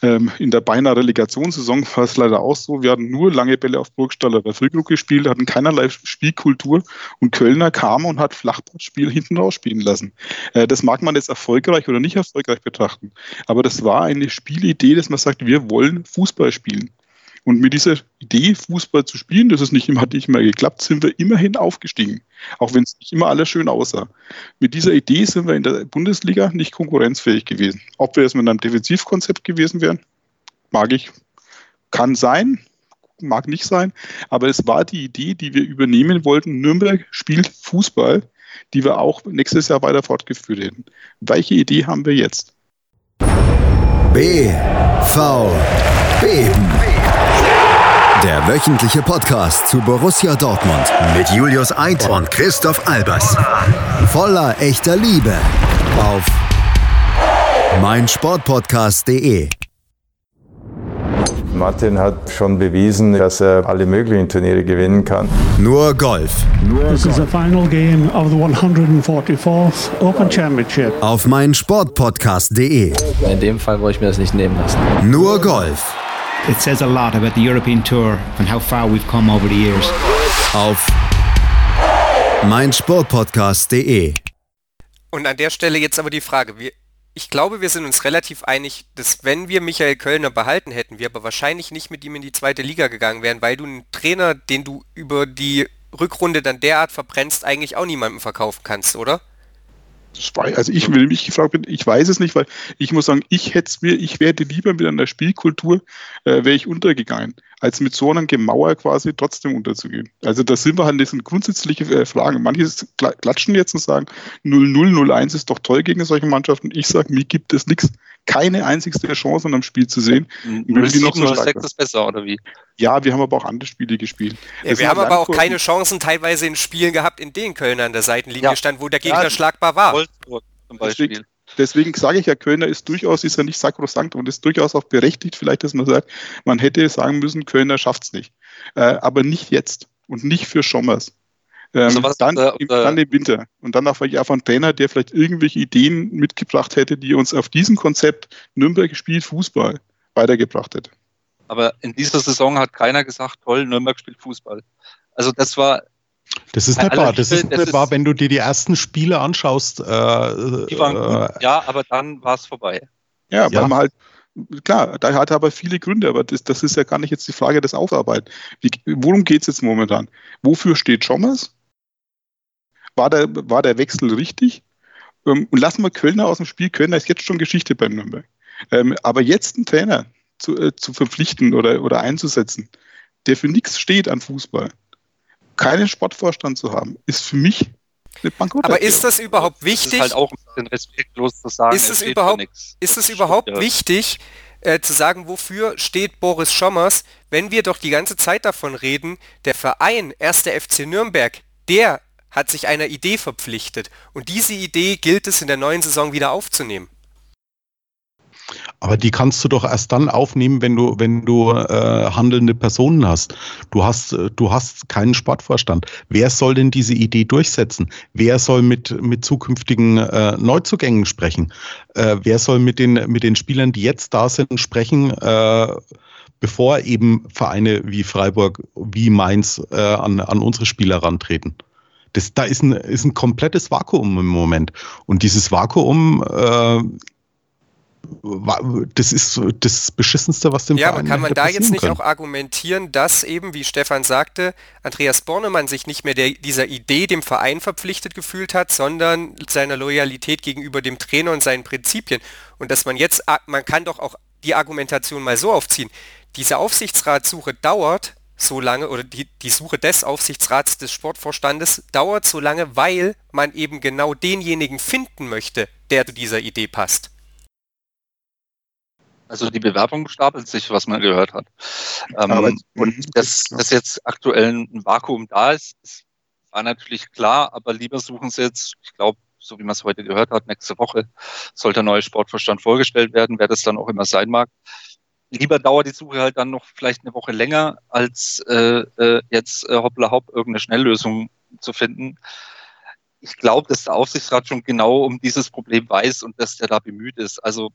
ähm, in der beinahe Relegationssaison war es leider auch so. Wir hatten nur lange Bälle auf Burgstall oder Frühgrug gespielt, hatten keinerlei Spielkultur und Kölner kam und hat Flachbordspiel hinten raus spielen lassen. Äh, das mag man jetzt erfolgreich oder nicht erfolgreich betrachten, aber das war eine Spielidee, dass man sagt, wir wollen Fußball spielen. Und mit dieser Idee, Fußball zu spielen, das ist nicht immer, hat nicht mehr geklappt, sind wir immerhin aufgestiegen. Auch wenn es nicht immer alles schön aussah. Mit dieser Idee sind wir in der Bundesliga nicht konkurrenzfähig gewesen. Ob wir jetzt mit einem Defensivkonzept gewesen wären, mag ich, kann sein, mag nicht sein. Aber es war die Idee, die wir übernehmen wollten. Nürnberg spielt Fußball, die wir auch nächstes Jahr weiter fortgeführt hätten. Welche Idee haben wir jetzt? B, V, Beben. Der wöchentliche Podcast zu Borussia Dortmund mit Julius Eid und Christoph Albers. Voller echter Liebe auf meinsportpodcast.de. Martin hat schon bewiesen, dass er alle möglichen Turniere gewinnen kann. Nur Golf. This is the final game of the 144th Open Championship. Auf meinsportpodcast.de. In dem Fall wollte ich mir das nicht nehmen lassen. Nur Golf It says a lot about the European Tour and how far we've come over the years. Auf meinsportpodcast.de. Und an der Stelle jetzt aber die Frage, wir, ich glaube, wir sind uns relativ einig, dass wenn wir Michael Kölner behalten hätten, wir aber wahrscheinlich nicht mit ihm in die zweite Liga gegangen wären, weil du einen Trainer, den du über die Rückrunde dann derart verbrennst, eigentlich auch niemandem verkaufen kannst, oder? Also ich, wenn mich gefragt bin, ich weiß es nicht, weil ich muss sagen, ich hätte mir, ich werde lieber mit einer Spielkultur, äh, wäre ich untergegangen, als mit so einem Gemauer quasi trotzdem unterzugehen. Also da sind wir halt, das sind grundsätzliche äh, Fragen. Manche klatschen jetzt und sagen, 0-0, 0-1 ist doch toll gegen solche Mannschaften. Ich sage, mir gibt es nichts, keine einzigste Chance an einem Spiel zu sehen. 0-7, ist besser, oder wie? Ja, wir haben aber auch andere Spiele gespielt. Ja, wir haben aber auch keine Chancen teilweise in Spielen gehabt, in denen Kölner an der Seitenlinie ja. stand, wo der Gegner ja, schlagbar war. Wolfsburg zum Beispiel. Deswegen, sage ich ja, Kölner ist durchaus, ist ja nicht sakrosankt und ist durchaus auch berechtigt, vielleicht, dass man sagt, man hätte sagen müssen, Kölner schafft es nicht. Äh, aber nicht jetzt und nicht für Schommers. Ähm, also was, dann, äh, im, dann im Winter. Und dann auch auch ein Trainer, der vielleicht irgendwelche Ideen mitgebracht hätte, die uns auf diesem Konzept Nürnberg spielt Fußball weitergebracht hätte. Aber in dieser Saison hat keiner gesagt, toll, Nürnberg spielt Fußball. Also das war. Das ist nicht wahr. Das ist nicht wahr, wenn du dir die ersten Spiele anschaust. Äh, die waren gut, äh, ja, aber dann war es vorbei. Ja, weil ja. man halt klar, da hat er aber viele Gründe, aber das, das, ist ja gar nicht jetzt die Frage des Aufarbeiten. Wie, worum geht es jetzt momentan? Wofür steht Schommers? War der, war der Wechsel richtig? Ähm, und lassen wir Kölner aus dem Spiel. Kölner ist jetzt schon Geschichte beim Nürnberg. Ähm, aber jetzt einen Trainer, zu, äh, zu verpflichten oder, oder einzusetzen, der für nichts steht an Fußball, keinen Sportvorstand zu haben, ist für mich eine Bankrott. Aber ist das überhaupt wichtig? Das ist halt auch ein bisschen respektlos zu sagen. Ist es, überhaupt, ist es überhaupt ja. wichtig, äh, zu sagen, wofür steht Boris Schommers, wenn wir doch die ganze Zeit davon reden, der Verein 1. FC Nürnberg, der hat sich einer Idee verpflichtet und diese Idee gilt es in der neuen Saison wieder aufzunehmen. Aber die kannst du doch erst dann aufnehmen, wenn du, wenn du äh, handelnde Personen hast. Du hast, äh, du hast keinen Sportvorstand. Wer soll denn diese Idee durchsetzen? Wer soll mit, mit zukünftigen äh, Neuzugängen sprechen? Äh, wer soll mit den, mit den Spielern, die jetzt da sind, sprechen? Äh, bevor eben Vereine wie Freiburg, wie Mainz äh, an, an unsere Spieler rantreten. Das, da ist ein, ist ein komplettes Vakuum im Moment. Und dieses Vakuum äh, das ist das Beschissenste, was dem Ja, Verein aber kann man da jetzt nicht kann. auch argumentieren, dass eben, wie Stefan sagte, Andreas Bornemann sich nicht mehr der, dieser Idee dem Verein verpflichtet gefühlt hat, sondern seiner Loyalität gegenüber dem Trainer und seinen Prinzipien. Und dass man jetzt, man kann doch auch die Argumentation mal so aufziehen, diese Aufsichtsratssuche dauert so lange, oder die, die Suche des Aufsichtsrats des Sportvorstandes dauert so lange, weil man eben genau denjenigen finden möchte, der zu dieser Idee passt. Also die Bewerbung stapelt sich, was man gehört hat. Ähm, und dass, dass jetzt aktuell ein Vakuum da ist, ist, war natürlich klar, aber lieber suchen sie jetzt, ich glaube, so wie man es heute gehört hat, nächste Woche sollte der neue Sportvorstand vorgestellt werden, wer das dann auch immer sein mag. Lieber dauert die Suche halt dann noch vielleicht eine Woche länger, als äh, äh, jetzt äh, hoppla hopp irgendeine Schnelllösung zu finden. Ich glaube, dass der Aufsichtsrat schon genau um dieses Problem weiß und dass der da bemüht ist. Also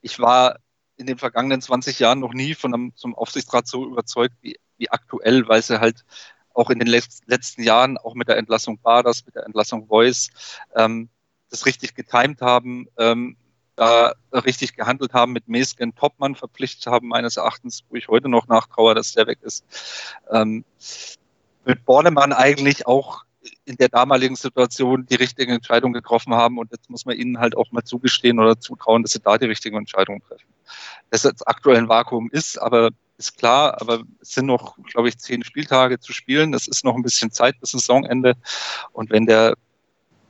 ich war in den vergangenen 20 Jahren noch nie von einem zum Aufsichtsrat so überzeugt wie, wie aktuell, weil sie halt auch in den letzten Jahren, auch mit der Entlassung Barders, mit der Entlassung Voice, ähm, das richtig getimt haben, ähm, da richtig gehandelt haben, mit Mesken Topmann verpflichtet haben, meines Erachtens, wo ich heute noch nachtraue, dass der weg ist. Ähm, mit Bornemann eigentlich auch in der damaligen Situation die richtige Entscheidung getroffen haben und jetzt muss man ihnen halt auch mal zugestehen oder zutrauen, dass sie da die richtigen Entscheidungen treffen. Dass jetzt aktuell ein Vakuum ist, aber ist klar, aber es sind noch, glaube ich, zehn Spieltage zu spielen. Das ist noch ein bisschen Zeit bis Saisonende. Und wenn der,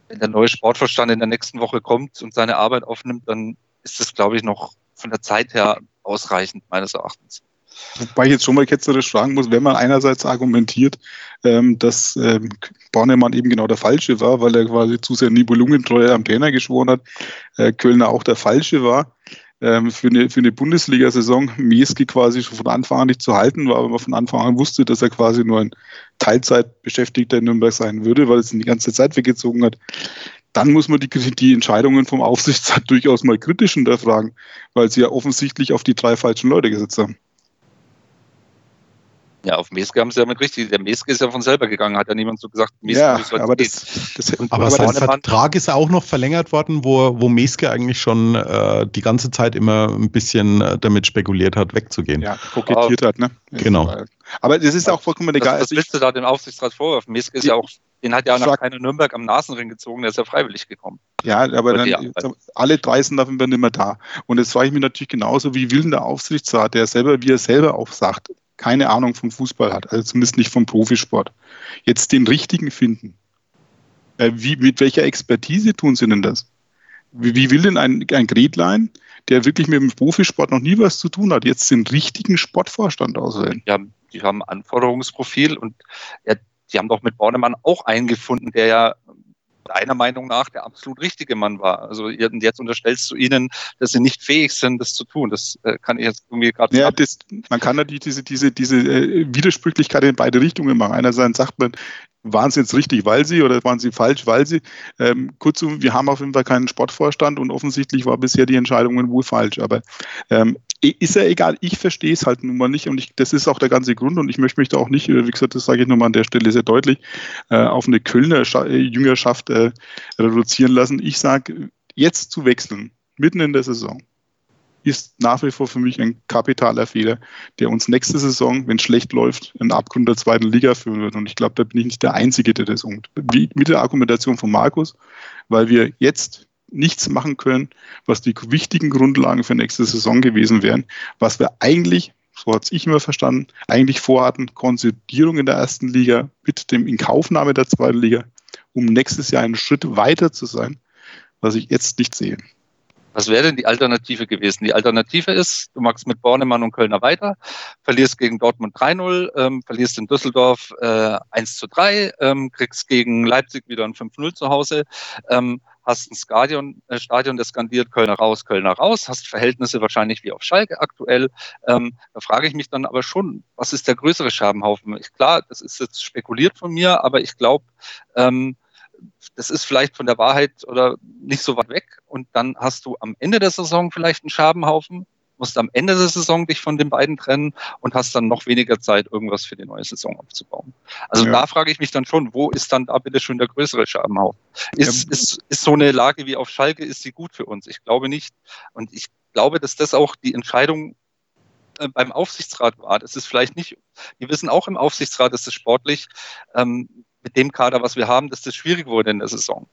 wenn der neue Sportverstand in der nächsten Woche kommt und seine Arbeit aufnimmt, dann ist das, glaube ich, noch von der Zeit her ausreichend, meines Erachtens. Wobei ich jetzt schon mal ketzerisch fragen muss, wenn man einerseits argumentiert, ähm, dass ähm, Bornemann eben genau der Falsche war, weil er quasi zu sehr Nibelungentreue am Trainer geschworen hat, äh, Kölner auch der Falsche war, ähm, für eine, für eine Bundesliga-Saison Mieski quasi schon von Anfang an nicht zu halten war, aber man von Anfang an wusste, dass er quasi nur ein Teilzeitbeschäftigter in Nürnberg sein würde, weil es ihn die ganze Zeit weggezogen hat dann muss man die, die Entscheidungen vom Aufsichtsrat (laughs) durchaus mal kritisch hinterfragen, weil sie ja offensichtlich auf die drei falschen Leute gesetzt haben. Ja, auf Meske haben sie ja mit richtig. Der Meske ist ja von selber gegangen, hat ja niemand so gesagt, Meske ja, aber, das, das, aber sein Vertrag ist auch noch verlängert worden, wo, wo Meske eigentlich schon äh, die ganze Zeit immer ein bisschen äh, damit spekuliert hat, wegzugehen. Ja, kokettiert hat, ne? Genau. Aber das ist auch vollkommen egal. Was, was also willst du da dem Aufsichtsrat vorwerfen? Meske ist ja auch Den hat ja auch noch keiner Nürnberg am Nasenring gezogen, der ist ja freiwillig gekommen. Ja, aber dann, alle drei sind dafür nicht mehr da. Und jetzt frage ich mich natürlich genauso, wie will denn der Aufsichtsrat, der selber, wie er selber auch sagt, keine Ahnung vom Fußball hat, also zumindest nicht vom Profisport, jetzt den richtigen finden. Äh, wie, mit welcher Expertise tun sie denn das? Wie, wie will denn ein, ein Gretlein, der wirklich mit dem Profisport noch nie was zu tun hat, jetzt den richtigen Sportvorstand auswählen? Ja, die haben ein Anforderungsprofil und ja, die haben doch mit Bornemann auch einen gefunden, der ja deiner Meinung nach der absolut richtige Mann war. Also jetzt unterstellst du ihnen, dass sie nicht fähig sind, das zu tun. Das äh, kann ich jetzt irgendwie gerade ja, das, Man kann natürlich diese, diese, diese äh, Widersprüchlichkeit in beide Richtungen machen. Einerseits sagt man, waren sie jetzt richtig, weil sie oder waren sie falsch, weil sie. Ähm, kurzum, wir haben auf jeden Fall keinen Sportvorstand und offensichtlich war bisher die Entscheidung wohl falsch. Aber ähm, ist ja egal, ich verstehe es halt nun mal nicht und ich, das ist auch der ganze Grund und ich möchte mich da auch nicht, äh, wie gesagt, das sage ich nochmal an der Stelle sehr deutlich, äh, auf eine Kölner Scha äh, Jüngerschaft äh, reduzieren lassen. Ich sage, jetzt zu wechseln, mitten in der Saison, ist nach wie vor für mich ein kapitaler Fehler, der uns nächste Saison, wenn es schlecht läuft, in Abgrund der zweiten Liga führen wird. Und ich glaube, da bin ich nicht der Einzige, der das ungt. Mit der Argumentation von Markus, weil wir jetzt nichts machen können, was die wichtigen Grundlagen für nächste Saison gewesen wären, was wir eigentlich, so hat es ich immer verstanden, eigentlich vorhatten, Konsolidierung in der ersten Liga mit dem Inkaufnahme der zweiten Liga, um nächstes Jahr einen Schritt weiter zu sein, was ich jetzt nicht sehe. Was wäre denn die Alternative gewesen? Die Alternative ist, du machst mit Bornemann und Kölner weiter, verlierst gegen Dortmund 3-0, ähm, verlierst in Düsseldorf äh, 1 zu 3, ähm, kriegst gegen Leipzig wieder ein 5-0 zu Hause, ähm, hast ein Stadion, äh, Stadion, das skandiert Kölner raus, Kölner raus, hast Verhältnisse wahrscheinlich wie auf Schalke aktuell. Ähm, da frage ich mich dann aber schon, was ist der größere Scherbenhaufen? Ich, klar, das ist jetzt spekuliert von mir, aber ich glaube, ähm, das ist vielleicht von der Wahrheit oder nicht so weit weg. Und dann hast du am Ende der Saison vielleicht einen Scherbenhaufen, musst am Ende der Saison dich von den beiden trennen und hast dann noch weniger Zeit, irgendwas für die neue Saison aufzubauen. Also ja. da frage ich mich dann schon, wo ist dann da bitte schon der größere Scherbenhaufen? Ist, ja. ist, ist so eine Lage wie auf Schalke, ist sie gut für uns? Ich glaube nicht. Und ich glaube, dass das auch die Entscheidung äh, beim Aufsichtsrat war. Das ist vielleicht nicht, die wissen auch im Aufsichtsrat, dass es sportlich ähm, mit dem Kader, was wir haben, dass das schwierig wurde in der Saison.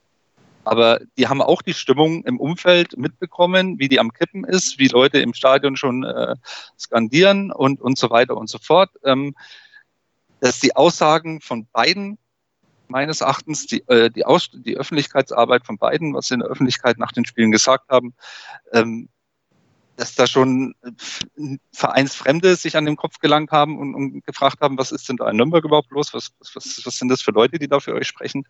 Aber die haben auch die Stimmung im Umfeld mitbekommen, wie die am Kippen ist, wie Leute im Stadion schon äh, skandieren und, und so weiter und so fort. Ähm, dass die Aussagen von beiden, meines Erachtens, die, äh, die, Aus die Öffentlichkeitsarbeit von beiden, was sie in der Öffentlichkeit nach den Spielen gesagt haben, ähm, dass da schon äh, Vereinsfremde sich an den Kopf gelangt haben und, und, gefragt haben, was ist denn da in Nürnberg überhaupt los? Was, was, was sind das für Leute, die da für euch sprechen?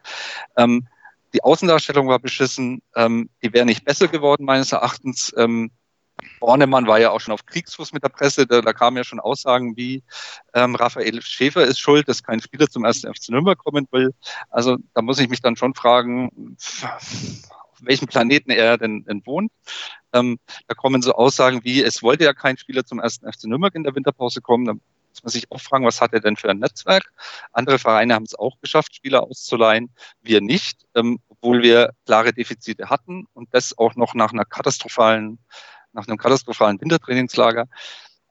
Ähm, die Außendarstellung war beschissen. Ähm, die wäre nicht besser geworden, meines Erachtens. Ähm, Bornemann war ja auch schon auf Kriegsfuß mit der Presse. Da, da kamen ja schon Aussagen wie, ähm, Raphael Schäfer ist schuld, dass kein Spieler zum ersten FC Nürnberg kommen will. Also da muss ich mich dann schon fragen, auf welchem Planeten er denn, denn wohnt. Ähm, da kommen so Aussagen wie, es wollte ja kein Spieler zum ersten FC Nürnberg in der Winterpause kommen. Da muss man sich auch fragen, was hat er denn für ein Netzwerk? Andere Vereine haben es auch geschafft, Spieler auszuleihen. Wir nicht, ähm, obwohl wir klare Defizite hatten und das auch noch nach einer katastrophalen, nach einem katastrophalen Wintertrainingslager.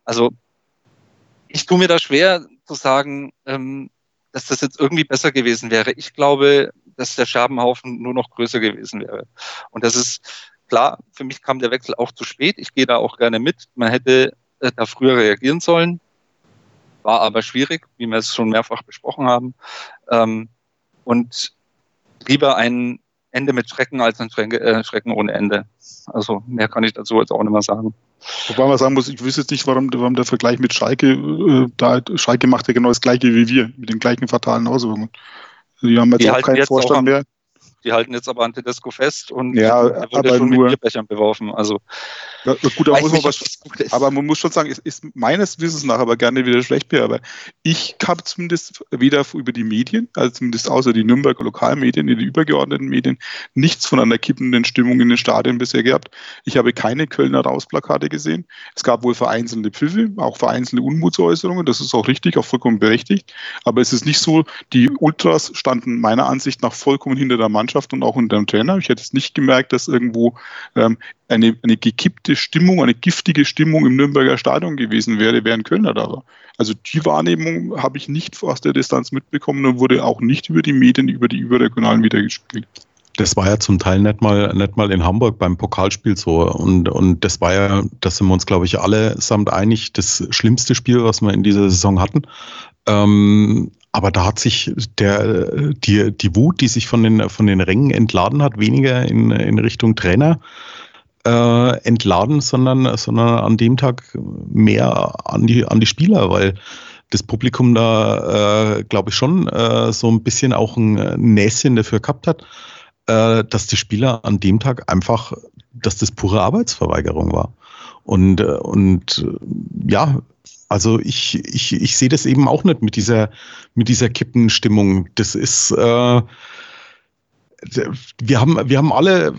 Also ich tue mir da schwer zu sagen, ähm, dass das jetzt irgendwie besser gewesen wäre. Ich glaube, dass der Scherbenhaufen nur noch größer gewesen wäre. Und das ist klar, für mich kam der Wechsel auch zu spät. Ich gehe da auch gerne mit. Man hätte äh, da früher reagieren sollen. War aber schwierig, wie wir es schon mehrfach besprochen haben. Ähm, und lieber ein Ende mit Schrecken als ein äh, Schrecken ohne Ende. Also mehr kann ich dazu jetzt auch nicht mehr sagen. Wobei man sagen muss, ich wüsste jetzt nicht, warum, warum der Vergleich mit Schalke, äh, da Schalke macht ja genau das gleiche wie wir, mit den gleichen fatalen Auswirkungen. Die haben jetzt die auch keinen Vorstand mehr. Die halten jetzt aber an Tedesco fest und ja, er wurde aber schon nur, mit Bierbechern beworfen. Also ja, gut, da muss man was, aber man muss schon sagen, es ist meines Wissens nach aber gerne wieder schlecht, aber ich habe zumindest weder über die Medien, also zumindest außer die Nürnberger Lokalmedien, die übergeordneten Medien, nichts von einer kippenden Stimmung in den Stadien bisher gehabt. Ich habe keine Kölner Rausplakate gesehen. Es gab wohl vereinzelte Pfiffe, auch vereinzelte Unmutsäußerungen. Das ist auch richtig, auch vollkommen berechtigt. Aber es ist nicht so, die Ultras standen meiner Ansicht nach vollkommen hinter der Mannschaft Mannschaft und auch unter dem Trainer. Ich hätte es nicht gemerkt, dass irgendwo ähm, eine, eine gekippte Stimmung, eine giftige Stimmung im Nürnberger Stadion gewesen wäre, während Kölner da war. Also die Wahrnehmung habe ich nicht aus der Distanz mitbekommen und wurde auch nicht über die Medien, über die überregionalen wiedergespielt. Das war ja zum Teil nicht mal, nicht mal in Hamburg beim Pokalspiel so. Und, und das war ja, da sind wir uns, glaube ich, alle samt einig, das schlimmste Spiel, was wir in dieser Saison hatten. Ähm, aber da hat sich der, die, die Wut, die sich von den, von den Rängen entladen hat, weniger in, in Richtung Trainer äh, entladen, sondern, sondern an dem Tag mehr an die, an die Spieler, weil das Publikum da, äh, glaube ich, schon äh, so ein bisschen auch ein Näschen dafür gehabt hat, äh, dass die Spieler an dem Tag einfach, dass das pure Arbeitsverweigerung war. Und, äh, und äh, ja, also ich, ich, ich sehe das eben auch nicht mit dieser, mit dieser Kippenstimmung. Das ist, äh, wir haben, wir haben alle,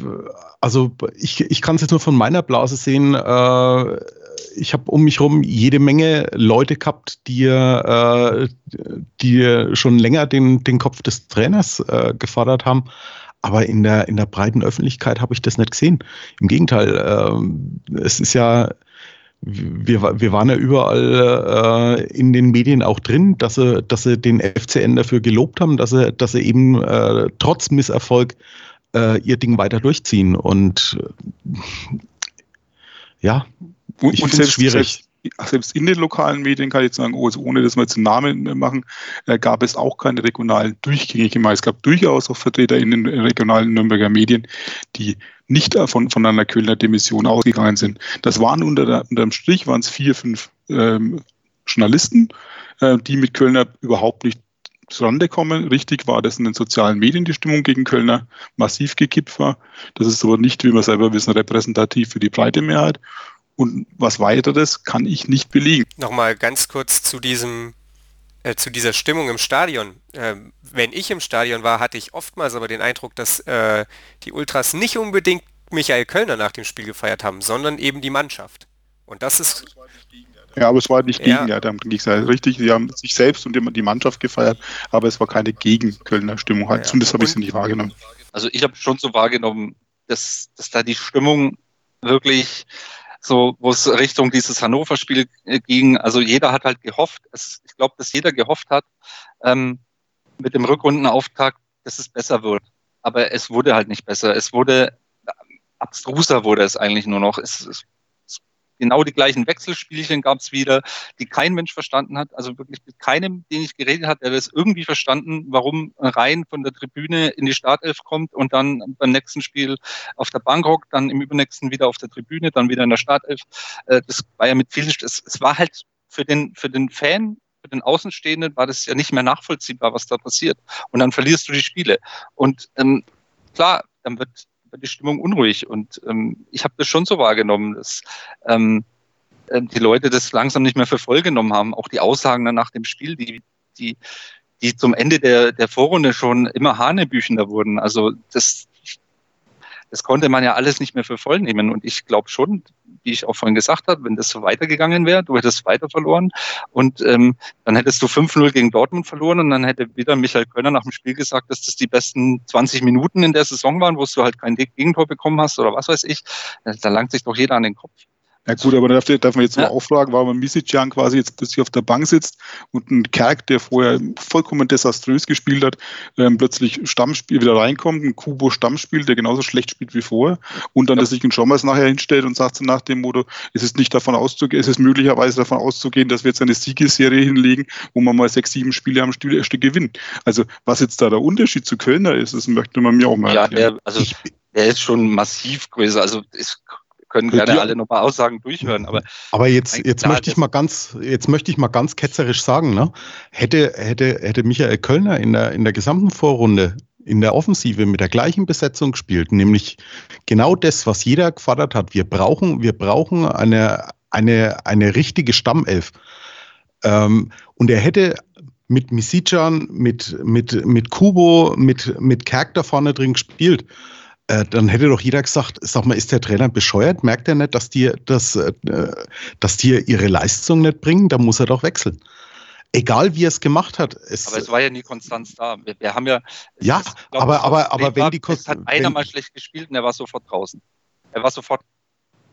also ich, ich kann es jetzt nur von meiner Blase sehen, äh, ich habe um mich herum jede Menge Leute gehabt, die, äh, die schon länger den, den Kopf des Trainers äh, gefordert haben. Aber in der, in der breiten Öffentlichkeit habe ich das nicht gesehen. Im Gegenteil, äh, es ist ja, wir, wir waren ja überall äh, in den Medien auch drin, dass sie, dass sie den FCN dafür gelobt haben, dass sie, dass sie eben äh, trotz Misserfolg äh, ihr Ding weiter durchziehen. Und äh, ja, ich finde es schwierig. Selbst, selbst in den lokalen Medien kann ich sagen, oh, also ohne dass wir jetzt einen Namen machen, äh, gab es auch keine regionalen durchgängigen. Es gab durchaus auch Vertreter in den regionalen Nürnberger Medien, die nicht von, von einer Kölner Dimension ausgegangen sind. Das waren unter, dem Strich waren es vier, fünf ähm, Journalisten, äh, die mit Kölner überhaupt nicht zurande kommen. Richtig war, dass in den sozialen Medien die Stimmung gegen Kölner massiv gekippt war. Das ist aber nicht, wie wir selber wissen, repräsentativ für die breite Mehrheit. Und was weiteres kann ich nicht belegen. Nochmal ganz kurz zu diesem äh, zu dieser Stimmung im Stadion. Äh, wenn ich im Stadion war, hatte ich oftmals aber den Eindruck, dass äh, die Ultras nicht unbedingt Michael Kölner nach dem Spiel gefeiert haben, sondern eben die Mannschaft. Und das ist. Ja, aber es war nicht gegen, ja, dann ging es richtig. Sie haben sich selbst und die Mannschaft gefeiert, aber es war keine gegen-Kölner Stimmung. Halt. Ja. Zumindest habe ich sie nicht wahrgenommen. Also ich habe schon so wahrgenommen, dass, dass da die Stimmung wirklich so wo es Richtung dieses Hannover-Spiel äh, ging. Also jeder hat halt gehofft, es, ich glaube, dass jeder gehofft hat ähm, mit dem Rückrundenauftakt, dass es besser wird. Aber es wurde halt nicht besser. Es wurde abstruser wurde es eigentlich nur noch. Es, es genau die gleichen Wechselspielchen gab es wieder, die kein Mensch verstanden hat. Also wirklich mit keinem, den ich geredet habe, der das irgendwie verstanden, warum rein von der Tribüne in die Startelf kommt und dann beim nächsten Spiel auf der Bank hockt, dann im übernächsten wieder auf der Tribüne, dann wieder in der Startelf. Äh, das war ja mit vielen, es war halt für den, für den Fan für den Außenstehenden war das ja nicht mehr nachvollziehbar, was da passiert. Und dann verlierst du die Spiele. Und ähm, klar, dann wird die Stimmung unruhig. Und ähm, ich habe das schon so wahrgenommen, dass ähm, äh, die Leute das langsam nicht mehr für voll genommen haben. Auch die Aussagen dann nach dem Spiel, die, die, die zum Ende der, der Vorrunde schon immer hanebüchender wurden. Also das, das konnte man ja alles nicht mehr für voll nehmen. Und ich glaube schon, wie ich auch vorhin gesagt habe, wenn das so weitergegangen wäre, du hättest weiter verloren und ähm, dann hättest du 5-0 gegen Dortmund verloren und dann hätte wieder Michael Kölner nach dem Spiel gesagt, dass das die besten 20 Minuten in der Saison waren, wo du halt kein Gegentor bekommen hast oder was weiß ich. Da langt sich doch jeder an den Kopf. Ja gut, aber darf, darf man jetzt ja. mal auffragen, warum Misicjan quasi jetzt plötzlich auf der Bank sitzt und ein Kerk, der vorher vollkommen desaströs gespielt hat, ähm, plötzlich Stammspiel wieder reinkommt, ein Kubo Stammspiel, der genauso schlecht spielt wie vorher und dann, ja. dass sich ein Schommers nachher hinstellt und sagt so nach dem Motto, es ist nicht davon auszugehen, es ist möglicherweise davon auszugehen, dass wir jetzt eine Siegesserie hinlegen, wo man mal sechs, sieben Spiele am Stück gewinnen. Also was jetzt da der Unterschied zu Kölner ist, das möchte man mir auch mal Ja, der, also der ist schon massiv größer. Also ist können gerne ja. alle nochmal Aussagen durchhören. Aber, aber jetzt, jetzt möchte ich mal ganz, jetzt möchte ich mal ganz ketzerisch sagen, ne? Hätte, hätte, hätte Michael Kölner in der, in der gesamten Vorrunde in der Offensive mit der gleichen Besetzung gespielt, nämlich genau das, was jeder gefordert hat. Wir brauchen, wir brauchen eine, eine, eine richtige Stammelf. Ähm, und er hätte mit Misicjan, mit, mit, mit Kubo, mit, mit Kerk da vorne drin gespielt. Äh, dann hätte doch jeder gesagt, sag mal, ist der Trainer bescheuert? Merkt er nicht, dass die, dass, äh, dass die ihre Leistung nicht bringen? Da muss er doch wechseln. egal wie er es gemacht hat. Es, aber es war ja nie Konstanz da. Wir, wir haben ja. Ja, ist, glaub, aber, aber, aber wenn die Konstanz. hat einer mal schlecht gespielt und er war sofort draußen. Er war sofort.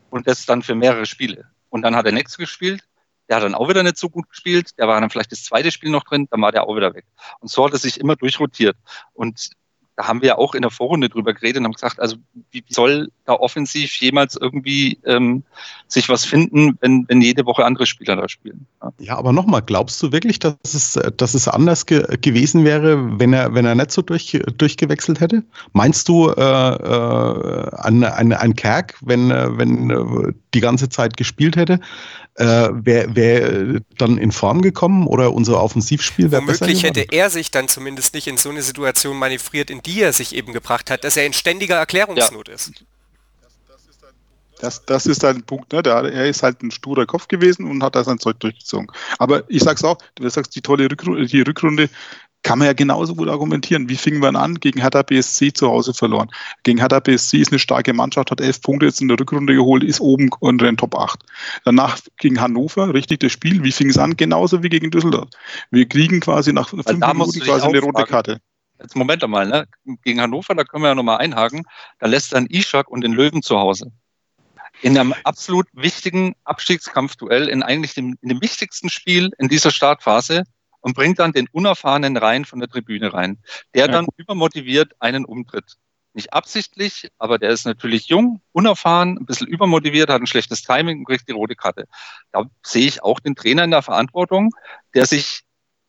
Und das dann für mehrere Spiele. Und dann hat er nichts gespielt. Der hat dann auch wieder nicht so gut gespielt. Der war dann vielleicht das zweite Spiel noch drin. Dann war der auch wieder weg. Und so hat er sich immer durchrotiert. Und da haben wir auch in der Vorrunde drüber geredet und haben gesagt, also wie soll da offensiv jemals irgendwie ähm, sich was finden, wenn, wenn jede Woche andere Spieler da spielen? Ja, ja aber nochmal, glaubst du wirklich, dass es, dass es anders ge gewesen wäre, wenn er, wenn er nicht so durch, durchgewechselt hätte? Meinst du äh, äh, an, an, an Kerk, wenn, wenn äh, die ganze Zeit gespielt hätte, äh, wäre wär dann in Form gekommen oder unser Offensivspiel wäre besser Womöglich hätte er sich dann zumindest nicht in so eine Situation manövriert, in die er sich eben gebracht hat, dass er in ständiger Erklärungsnot ja. ist. Das, das ist ein Punkt, ne? Der, er ist halt ein sturer Kopf gewesen und hat da sein Zeug durchgezogen. Aber ich sag's auch, du sagst, die tolle Rückrunde, die Rückrunde kann man ja genauso gut argumentieren. Wie fingen wir an? Gegen Hertha BSC zu Hause verloren. Gegen Hertha BSC ist eine starke Mannschaft, hat elf Punkte jetzt in der Rückrunde geholt, ist oben unter den Top 8. Danach gegen Hannover, richtig das Spiel. Wie fing es an? Genauso wie gegen Düsseldorf. Wir kriegen quasi nach fünf Minuten quasi eine rote Karte. Jetzt Moment einmal, ne? Gegen Hannover, da können wir ja nochmal einhaken. Da lässt dann Ishak und den Löwen zu Hause. In einem absolut wichtigen Abstiegskampfduell, in eigentlich dem, in dem wichtigsten Spiel in dieser Startphase, und bringt dann den unerfahrenen Reihen von der Tribüne rein, der dann übermotiviert einen umtritt. Nicht absichtlich, aber der ist natürlich jung, unerfahren, ein bisschen übermotiviert, hat ein schlechtes Timing und kriegt die rote Karte. Da sehe ich auch den Trainer in der Verantwortung, der sich,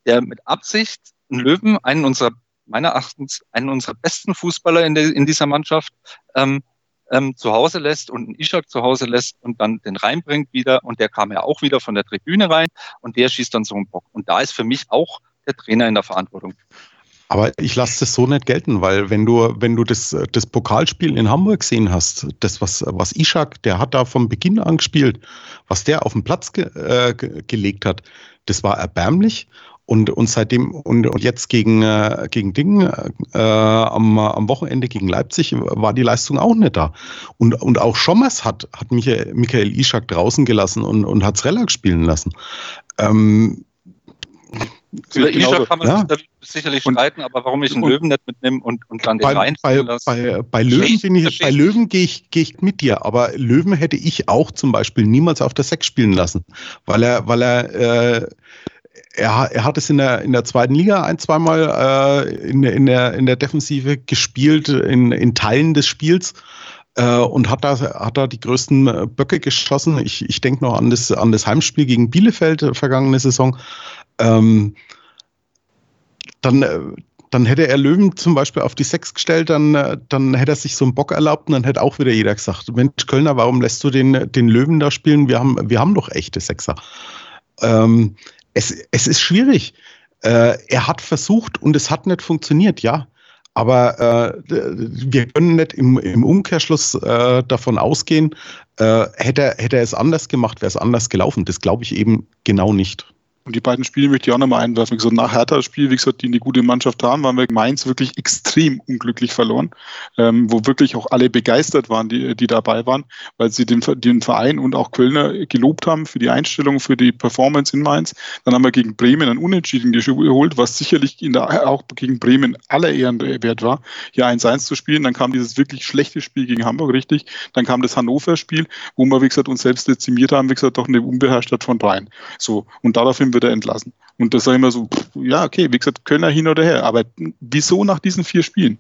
der mit Absicht einen Löwen, einen unserer, meiner Erachtens, einen unserer besten Fußballer in, der, in dieser Mannschaft, ähm, ähm, zu Hause lässt und einen Ishak zu Hause lässt und dann den reinbringt wieder und der kam ja auch wieder von der Tribüne rein und der schießt dann so einen Bock. Und da ist für mich auch der Trainer in der Verantwortung. Aber ich lasse das so nicht gelten, weil wenn du, wenn du das, das Pokalspiel in Hamburg gesehen hast, das, was, was Ishak, der hat da von Beginn an gespielt, was der auf den Platz ge, äh, gelegt hat, das war erbärmlich. Und, und seitdem und, und jetzt gegen, äh, gegen Ding äh, am, am Wochenende gegen Leipzig war die Leistung auch nicht da. Und, und auch Schommers hat, hat Michael, Michael Ishak draußen gelassen und, und hat Relak spielen lassen. Ähm, über Ishak kann man ja. sich sicherlich streiten, aber warum ich einen und, Löwen nicht mitnehme und, und dann den bei, rein bei, bei, bei Löwen bin ich, bei Löwen gehe ich, geh ich mit dir, aber Löwen hätte ich auch zum Beispiel niemals auf der Sechs spielen lassen, weil er, weil er äh, er, er hat es in der, in der zweiten Liga ein, zweimal äh, in, in, der, in der Defensive gespielt, in, in Teilen des Spiels äh, und hat da, hat da die größten Böcke geschossen. Ich, ich denke noch an das, an das Heimspiel gegen Bielefeld äh, vergangene Saison. Ähm, dann, äh, dann hätte er Löwen zum Beispiel auf die Sechs gestellt, dann, äh, dann hätte er sich so einen Bock erlaubt und dann hätte auch wieder jeder gesagt, Mensch, Kölner, warum lässt du den, den Löwen da spielen? Wir haben, wir haben doch echte Sechser. Ähm, es, es ist schwierig. Äh, er hat versucht und es hat nicht funktioniert, ja. Aber äh, wir können nicht im, im Umkehrschluss äh, davon ausgehen, äh, hätte, hätte er es anders gemacht, wäre es anders gelaufen. Das glaube ich eben genau nicht. Und die beiden Spiele möchte ich auch nochmal einwerfen. Wie gesagt, nach Hertha Spiel, wie gesagt, die eine gute Mannschaft haben, waren wir Mainz wirklich extrem unglücklich verloren, ähm, wo wirklich auch alle begeistert waren, die, die dabei waren, weil sie den, den Verein und auch Kölner gelobt haben für die Einstellung, für die Performance in Mainz. Dann haben wir gegen Bremen einen Unentschieden geholt, was sicherlich in der, auch gegen Bremen aller Ehren wert war, hier 1-1 zu spielen. Dann kam dieses wirklich schlechte Spiel gegen Hamburg, richtig. Dann kam das Hannover-Spiel, wo wir, wie gesagt, uns selbst dezimiert haben, wie gesagt, doch eine unbeherrscht von Bayern. So. Und daraufhin wird er entlassen. Und das sage ich immer so, pff, ja, okay, wie gesagt, Kölner hin oder her. Aber wieso nach diesen vier Spielen?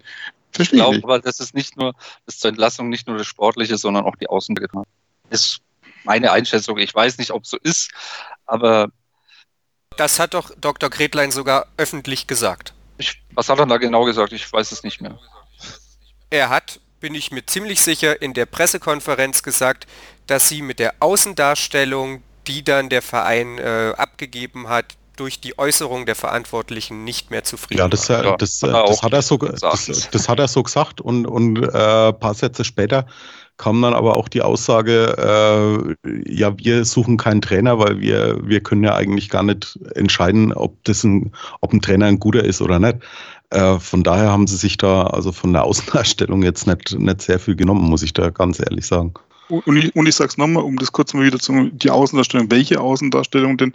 Verstehe ich glaube, aber das ist nicht nur, das zur Entlassung nicht nur das Sportliche, sondern auch die Außenwirkung. Ist meine Einschätzung. Ich weiß nicht, ob es so ist, aber. Das hat doch Dr. Gretlein sogar öffentlich gesagt. Ich, was hat er da genau gesagt? Ich weiß es nicht mehr. Er hat, bin ich mir ziemlich sicher, in der Pressekonferenz gesagt, dass sie mit der Außendarstellung die dann der Verein äh, abgegeben hat, durch die Äußerung der Verantwortlichen nicht mehr zufrieden ja, das, war. Das, ja, das, das, hat er so, das, das, hat er so gesagt und, und äh, paar Sätze später kam dann aber auch die Aussage, äh, ja, wir suchen keinen Trainer, weil wir, wir können ja eigentlich gar nicht entscheiden, ob, das ein, ob ein Trainer ein guter ist oder nicht. Äh, von daher haben sie sich da also von der (laughs) Außendarstellung jetzt nicht, nicht sehr viel genommen, muss ich da ganz ehrlich sagen. Und ich, und ich sage es nochmal, um das kurz mal wieder zu die Außendarstellung. Welche Außendarstellung denn?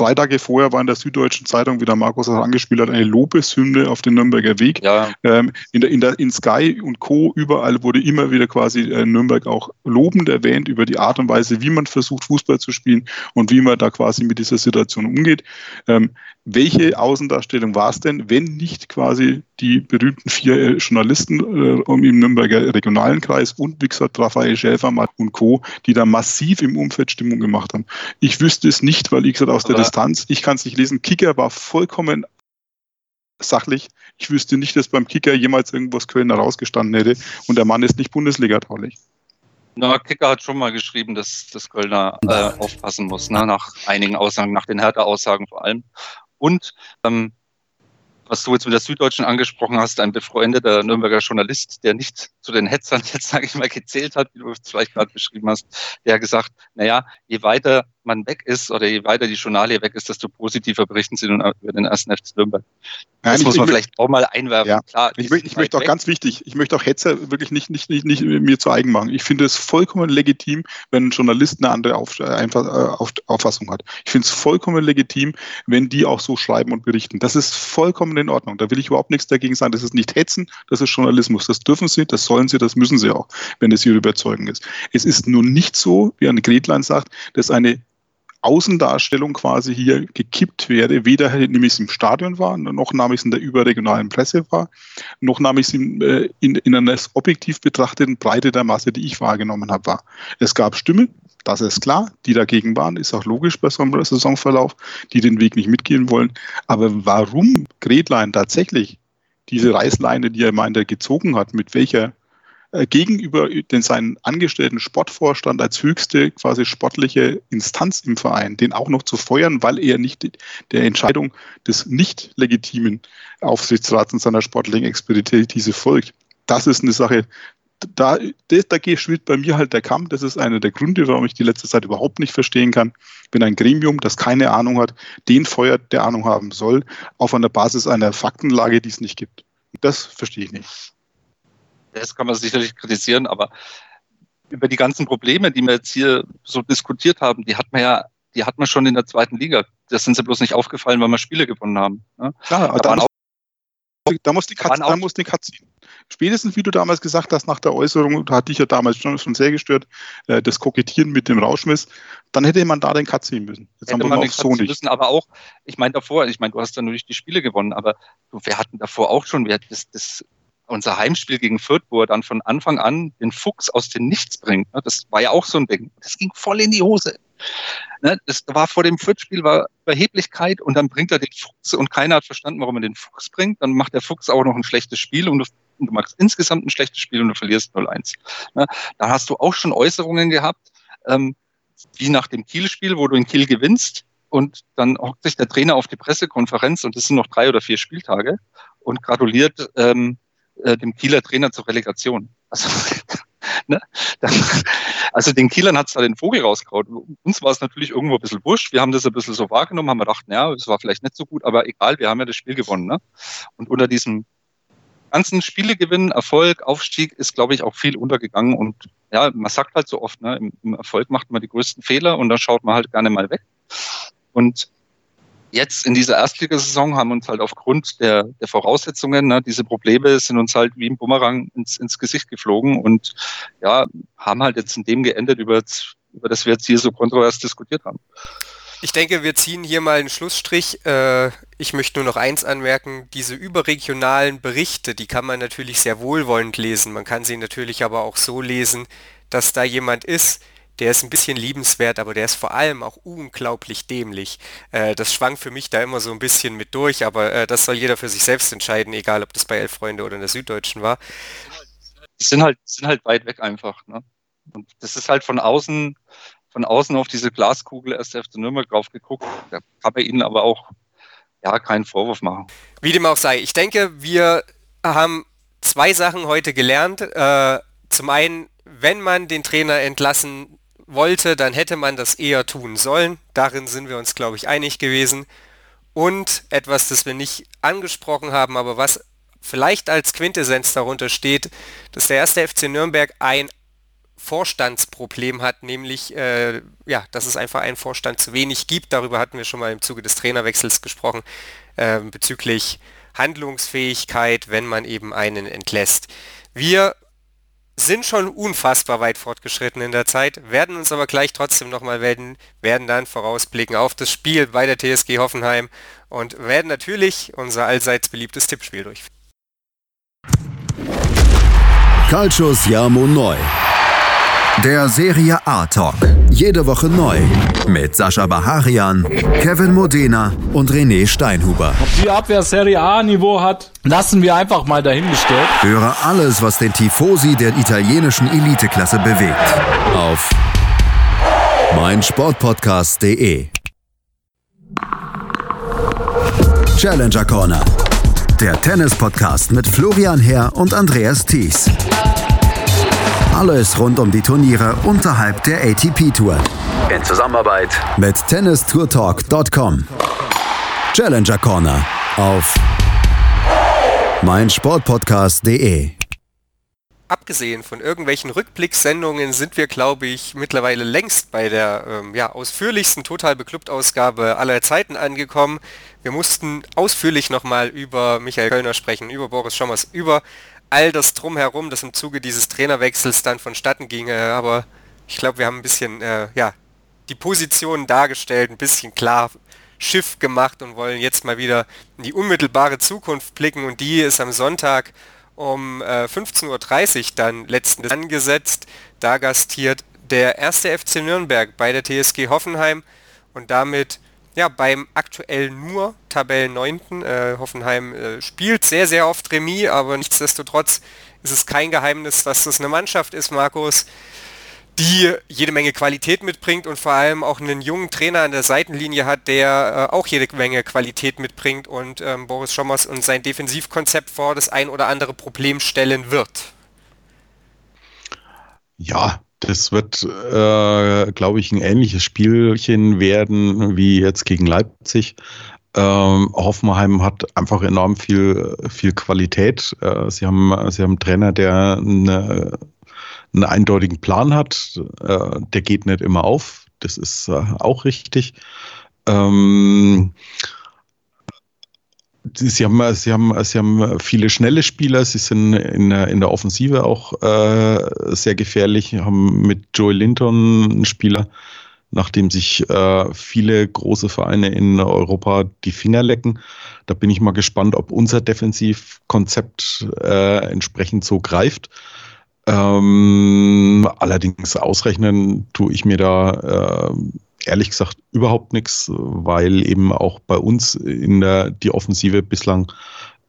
drei Tage vorher war in der Süddeutschen Zeitung, wie der Markus auch angespielt hat, eine Lobeshymne auf den Nürnberger Weg. Ja. Ähm, in, der, in, der, in Sky und Co. überall wurde immer wieder quasi äh, Nürnberg auch lobend erwähnt über die Art und Weise, wie man versucht, Fußball zu spielen und wie man da quasi mit dieser Situation umgeht. Ähm, welche Außendarstellung war es denn, wenn nicht quasi die berühmten vier äh, Journalisten äh, im Nürnberger regionalen Kreis und wie gesagt Raphael Schäfer und Co., die da massiv im Umfeld Stimmung gemacht haben. Ich wüsste es nicht, weil ich gesagt aus der Distanz, ich kann es nicht lesen. Kicker war vollkommen sachlich. Ich wüsste nicht, dass beim Kicker jemals irgendwas Köln herausgestanden hätte und der Mann ist nicht Bundesliga-taulich. Na, Kicker hat schon mal geschrieben, dass das Kölner äh, aufpassen muss, ne, nach einigen Aussagen, nach den Härte-Aussagen vor allem. Und ähm, was du jetzt mit der Süddeutschen angesprochen hast, ein befreundeter Nürnberger Journalist, der nicht zu den Hetzern jetzt, (laughs) sage ich mal, gezählt hat, wie du es vielleicht gerade beschrieben hast, der hat gesagt, naja, je weiter man weg ist oder je weiter die Journalie weg ist, desto positiver berichten sie nun über den ersten FC Nürnberg. Das Nein, muss ich, man ich, vielleicht auch mal einwerfen. Ja. Klar, ich, möchte, ich möchte auch weg. ganz wichtig, ich möchte auch Hetzer wirklich nicht, nicht, nicht, nicht mir zu eigen machen. Ich finde es vollkommen legitim, wenn ein Journalist eine andere auf, einfach, auf, Auffassung hat. Ich finde es vollkommen legitim, wenn die auch so schreiben und berichten. Das ist vollkommen in Ordnung. Da will ich überhaupt nichts dagegen sagen. Das ist nicht Hetzen, das ist Journalismus. Das dürfen sie, das sollen sie, das müssen sie auch, wenn es ihre Überzeugung ist. Es ist nur nicht so, wie Anne Gretlein sagt, dass eine Außendarstellung quasi hier gekippt werde, weder nahm ich es im Stadion war, noch nahm ich es in der überregionalen Presse war, noch nahm ich es in, äh, in, in einer objektiv betrachteten Breite der Masse, die ich wahrgenommen habe, war. Es gab Stimmen, das ist klar, die dagegen waren, ist auch logisch bei so einem Saisonverlauf, die den Weg nicht mitgehen wollen. Aber warum Gretlein tatsächlich diese Reißleine, die er meinte, gezogen hat, mit welcher gegenüber den seinen angestellten Sportvorstand als höchste quasi sportliche Instanz im Verein, den auch noch zu feuern, weil er nicht der Entscheidung des nicht legitimen Aufsichtsrats und seiner sportlichen Expertise folgt. Das ist eine Sache, da, da schwillt bei mir halt der Kamm. Das ist einer der Gründe, warum ich die letzte Zeit überhaupt nicht verstehen kann, wenn ein Gremium, das keine Ahnung hat, den feuert, der Ahnung haben soll, auf einer Basis einer Faktenlage, die es nicht gibt. Das verstehe ich nicht das kann man sicherlich kritisieren, aber über die ganzen Probleme, die wir jetzt hier so diskutiert haben, die hat man ja, die hat man schon in der zweiten Liga. Das sind sie bloß nicht aufgefallen, weil wir Spiele gewonnen haben. Ne? Klar, da, da, auch, da, muss die Katze, da muss die Katze ziehen. Spätestens, wie du damals gesagt hast, nach der Äußerung, da hatte ich ja damals schon, schon sehr gestört, äh, das Kokettieren mit dem Rauschmiss, dann hätte man da den Cut ziehen müssen. Jetzt hätte haben wir man den so nicht. Müssen, aber auch, ich meine davor, ich meine, du hast dann natürlich die Spiele gewonnen, aber du, wir hatten davor auch schon, wir das, das unser Heimspiel gegen Fürth, wo er dann von Anfang an den Fuchs aus dem Nichts bringt. Ne? Das war ja auch so ein Ding. Das ging voll in die Hose. Ne? Das war vor dem Fürth-Spiel war Überheblichkeit und dann bringt er den Fuchs und keiner hat verstanden, warum er den Fuchs bringt. Dann macht der Fuchs auch noch ein schlechtes Spiel und du, du machst insgesamt ein schlechtes Spiel und du verlierst 0-1. Ne? Dann hast du auch schon Äußerungen gehabt, ähm, wie nach dem Kiel-Spiel, wo du in Kiel gewinnst und dann hockt sich der Trainer auf die Pressekonferenz und es sind noch drei oder vier Spieltage und gratuliert ähm, äh, dem Kieler Trainer zur Relegation. Also, (laughs) ne? also den Kielern hat es da den Vogel rausgehauen. Uns war es natürlich irgendwo ein bisschen wurscht. Wir haben das ein bisschen so wahrgenommen, haben gedacht, naja, es war vielleicht nicht so gut, aber egal, wir haben ja das Spiel gewonnen. Ne? Und unter diesem ganzen Spielegewinn, Erfolg, Aufstieg ist, glaube ich, auch viel untergegangen. Und ja, man sagt halt so oft, ne, im, im Erfolg macht man die größten Fehler und dann schaut man halt gerne mal weg. Und jetzt in dieser Erstligasaison haben uns halt aufgrund der, der Voraussetzungen, ne, diese Probleme sind uns halt wie ein Bumerang ins, ins Gesicht geflogen und ja, haben halt jetzt in dem geendet, über, über das wir jetzt hier so kontrovers diskutiert haben. Ich denke, wir ziehen hier mal einen Schlussstrich. Äh, ich möchte nur noch eins anmerken. Diese überregionalen Berichte, die kann man natürlich sehr wohlwollend lesen. Man kann sie natürlich aber auch so lesen, dass da jemand ist, der ist ein bisschen liebenswert, aber der ist vor allem auch unglaublich dämlich. Äh, das schwang für mich da immer so ein bisschen mit durch, aber äh, das soll jeder für sich selbst entscheiden, egal ob das bei Elf Freunde oder in der Süddeutschen war. Die sind halt, sind halt weit weg einfach. Ne? Und das ist halt von außen, von außen auf diese Glaskugel erst FC Nürnberg drauf geguckt. Da kann man ihnen aber auch ja, keinen Vorwurf machen. Wie dem auch sei. Ich denke, wir haben zwei Sachen heute gelernt. Äh, zum einen, wenn man den Trainer entlassen wollte, dann hätte man das eher tun sollen. Darin sind wir uns, glaube ich, einig gewesen. Und etwas, das wir nicht angesprochen haben, aber was vielleicht als Quintessenz darunter steht, dass der erste FC Nürnberg ein Vorstandsproblem hat, nämlich äh, ja, dass es einfach einen Vorstand zu wenig gibt. Darüber hatten wir schon mal im Zuge des Trainerwechsels gesprochen, äh, bezüglich Handlungsfähigkeit, wenn man eben einen entlässt. Wir sind schon unfassbar weit fortgeschritten in der Zeit, werden uns aber gleich trotzdem nochmal melden, werden dann vorausblicken auf das Spiel bei der TSG Hoffenheim und werden natürlich unser allseits beliebtes Tippspiel durchführen. Calcius Jamo Neu. Der Serie A Talk. Jede Woche neu. Mit Sascha Baharian, Kevin Modena und René Steinhuber. Ob die Abwehr Serie A Niveau hat, lassen wir einfach mal dahingestellt. Höre alles, was den Tifosi der italienischen Eliteklasse bewegt. Auf meinsportpodcast.de. Challenger Corner. Der Tennis-Podcast mit Florian Herr und Andreas Thies. Alles rund um die Turniere unterhalb der ATP Tour. In Zusammenarbeit mit tennistourtalk.com. Challenger Corner auf meinsportpodcast.de. Abgesehen von irgendwelchen Rückblickssendungen sind wir, glaube ich, mittlerweile längst bei der ähm, ja, ausführlichsten Total Beklubbt Ausgabe aller Zeiten angekommen. Wir mussten ausführlich nochmal über Michael Kölner sprechen, über Boris Schommers, über all das drumherum, das im Zuge dieses Trainerwechsels dann vonstatten ginge. Aber ich glaube, wir haben ein bisschen äh, ja, die Positionen dargestellt, ein bisschen klar Schiff gemacht und wollen jetzt mal wieder in die unmittelbare Zukunft blicken. Und die ist am Sonntag um äh, 15.30 Uhr dann letztens angesetzt. Da gastiert der erste FC Nürnberg bei der TSG Hoffenheim und damit ja, beim aktuell nur Tabellen 9. Äh, Hoffenheim äh, spielt sehr, sehr oft Remis, aber nichtsdestotrotz ist es kein Geheimnis, dass das eine Mannschaft ist, Markus, die jede Menge Qualität mitbringt und vor allem auch einen jungen Trainer an der Seitenlinie hat, der äh, auch jede Menge Qualität mitbringt und ähm, Boris Schommers und sein Defensivkonzept vor das ein oder andere Problem stellen wird. Ja, das wird, äh, glaube ich, ein ähnliches Spielchen werden wie jetzt gegen Leipzig. Ähm, Hoffenheim hat einfach enorm viel, viel Qualität. Äh, sie, haben, sie haben einen Trainer, der eine, einen eindeutigen Plan hat. Äh, der geht nicht immer auf. Das ist äh, auch richtig. Ähm, Sie haben, sie, haben, sie haben viele schnelle Spieler, sie sind in der, in der Offensive auch äh, sehr gefährlich, haben mit Joey Linton einen Spieler, nachdem sich äh, viele große Vereine in Europa die Finger lecken. Da bin ich mal gespannt, ob unser Defensivkonzept äh, entsprechend so greift. Ähm, allerdings ausrechnen tue ich mir da äh, ehrlich gesagt überhaupt nichts, weil eben auch bei uns in der die Offensive bislang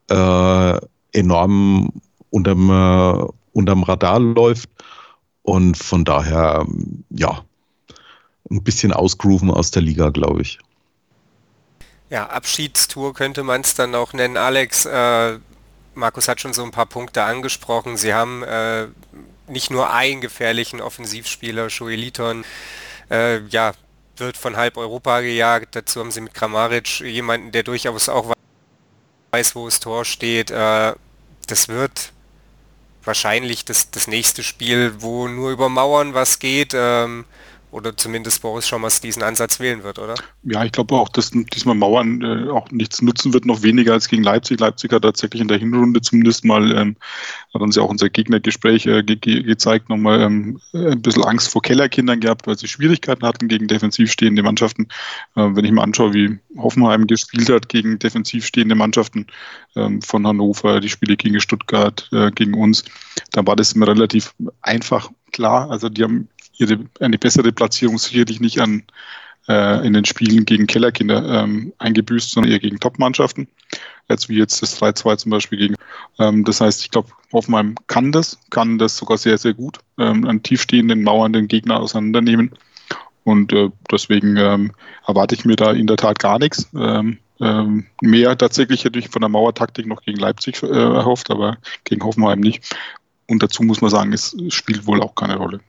äh, enorm unterm, äh, unterm Radar läuft. Und von daher, ja, ein bisschen ausgrooven aus der Liga, glaube ich. Ja, Abschiedstour könnte man es dann auch nennen. Alex, äh, Markus hat schon so ein paar Punkte angesprochen. Sie haben äh, nicht nur einen gefährlichen Offensivspieler, Joeliton, äh, ja, wird von halb Europa gejagt. Dazu haben sie mit Kramaric jemanden, der durchaus auch weiß, wo das Tor steht. Äh, das wird wahrscheinlich das, das nächste Spiel, wo nur über Mauern was geht. Oder zumindest Boris Schommers diesen Ansatz wählen wird, oder? Ja, ich glaube auch, dass diesmal Mauern äh, auch nichts nutzen wird, noch weniger als gegen Leipzig. Leipzig hat tatsächlich in der Hinrunde zumindest mal, ähm, hat uns ja auch unser Gegnergespräch äh, ge ge gezeigt, nochmal ähm, ein bisschen Angst vor Kellerkindern gehabt, weil sie Schwierigkeiten hatten gegen defensiv stehende Mannschaften. Äh, wenn ich mir anschaue, wie Hoffenheim gespielt hat gegen defensiv stehende Mannschaften ähm, von Hannover, die Spiele gegen Stuttgart, äh, gegen uns, dann war das immer relativ einfach klar. Also die haben ihre, eine bessere Platzierung sicherlich nicht an, äh, in den Spielen gegen Kellerkinder ähm, eingebüßt, sondern eher gegen Top-Mannschaften. Jetzt wie jetzt das 3-2 zum Beispiel gegen. Ähm, das heißt, ich glaube, Hoffenheim kann das, kann das sogar sehr, sehr gut, ähm, an tiefstehenden, mauernden Gegner auseinandernehmen. Und äh, deswegen ähm, erwarte ich mir da in der Tat gar nichts. Ähm, ähm, mehr tatsächlich hätte ich von der Mauertaktik noch gegen Leipzig äh, erhofft, aber gegen Hoffenheim nicht. Und dazu muss man sagen, es spielt wohl auch keine Rolle.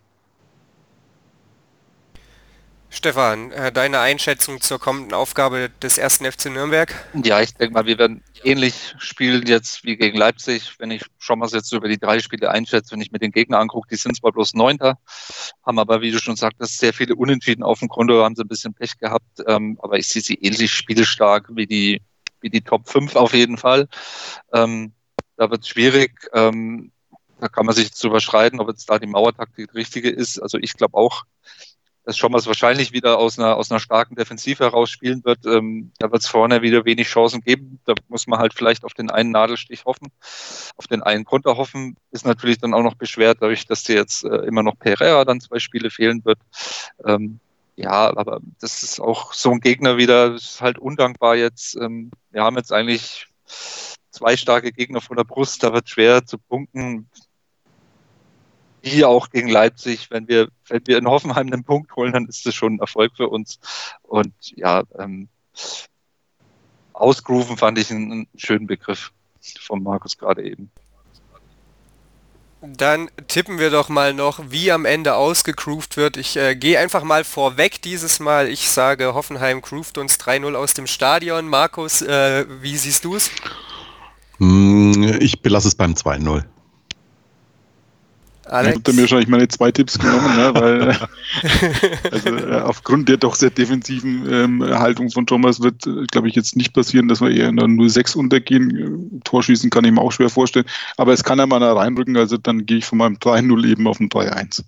Stefan, äh, deine Einschätzung zur kommenden Aufgabe des ersten FC Nürnberg? Ja, ich denke mal, wir werden ähnlich spielen jetzt wie gegen Leipzig. Wenn ich schon mal jetzt über die drei Spiele einschätze, wenn ich mir den Gegner angucke, die sind zwar bloß Neunter, haben aber, wie du schon sagtest, sehr viele Unentschieden auf dem Konto, haben sie ein bisschen Pech gehabt. Ähm, aber ich sehe sie ähnlich spielstark wie die, wie die Top 5 auf jeden Fall. Ähm, da wird es schwierig. Ähm, da kann man sich jetzt überschreiten, ob jetzt da die Mauertaktik die richtige ist. Also ich glaube auch, dass Schommers wahrscheinlich wieder aus einer, aus einer starken Defensive heraus spielen wird. Ähm, da wird es vorne wieder wenig Chancen geben. Da muss man halt vielleicht auf den einen Nadelstich hoffen, auf den einen Konter hoffen. Ist natürlich dann auch noch beschwert, dadurch, dass dir jetzt äh, immer noch Pereira dann zwei Spiele fehlen wird. Ähm, ja, aber das ist auch so ein Gegner wieder, ist halt undankbar jetzt. Ähm, wir haben jetzt eigentlich zwei starke Gegner vor der Brust, da wird schwer zu punkten wie auch gegen Leipzig, wenn wir, wenn wir in Hoffenheim einen Punkt holen, dann ist das schon ein Erfolg für uns. Und ja, ähm, ausgrooven fand ich einen, einen schönen Begriff von Markus gerade eben. Dann tippen wir doch mal noch, wie am Ende ausgegroovt wird. Ich äh, gehe einfach mal vorweg dieses Mal. Ich sage, Hoffenheim groovt uns 3-0 aus dem Stadion. Markus, äh, wie siehst du es? Hm, ich belasse es beim 2-0. Alex? Ich habe mir wahrscheinlich meine zwei Tipps genommen, ne, weil (laughs) also, äh, aufgrund der doch sehr defensiven ähm, Haltung von Thomas wird, äh, glaube ich, jetzt nicht passieren, dass wir eher in der 0-6 untergehen. Torschießen kann ich mir auch schwer vorstellen. Aber es kann ja mal reinrücken, also dann gehe ich von meinem 3-0 eben auf ein 3-1.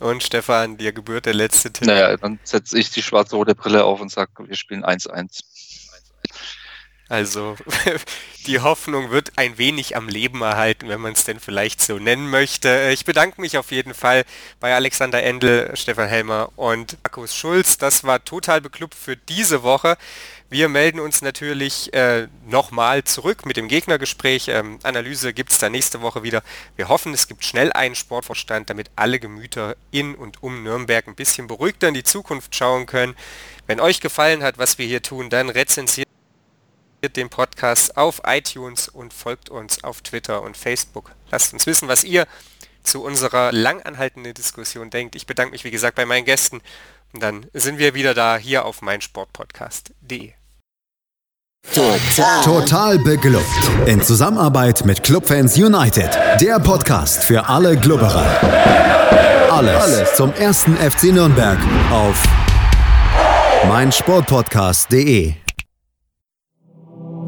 Und Stefan, dir gebührt der letzte Tipp. Naja, dann setze ich die schwarze-rote Brille auf und sage, wir spielen 1-1. Also (laughs) die Hoffnung wird ein wenig am Leben erhalten, wenn man es denn vielleicht so nennen möchte. Ich bedanke mich auf jeden Fall bei Alexander Endel, Stefan Helmer und Markus Schulz. Das war total beklubbt für diese Woche. Wir melden uns natürlich äh, nochmal zurück mit dem Gegnergespräch. Ähm, Analyse gibt es da nächste Woche wieder. Wir hoffen, es gibt schnell einen Sportvorstand, damit alle Gemüter in und um Nürnberg ein bisschen beruhigter in die Zukunft schauen können. Wenn euch gefallen hat, was wir hier tun, dann rezensiert den Podcast auf iTunes und folgt uns auf Twitter und Facebook. Lasst uns wissen, was ihr zu unserer langanhaltenden Diskussion denkt. Ich bedanke mich, wie gesagt, bei meinen Gästen und dann sind wir wieder da hier auf meinsportpodcast.de. Total. Total beglückt. In Zusammenarbeit mit Clubfans United. Der Podcast für alle Glubberer. Alles, Alles zum ersten FC Nürnberg auf meinsportpodcast.de.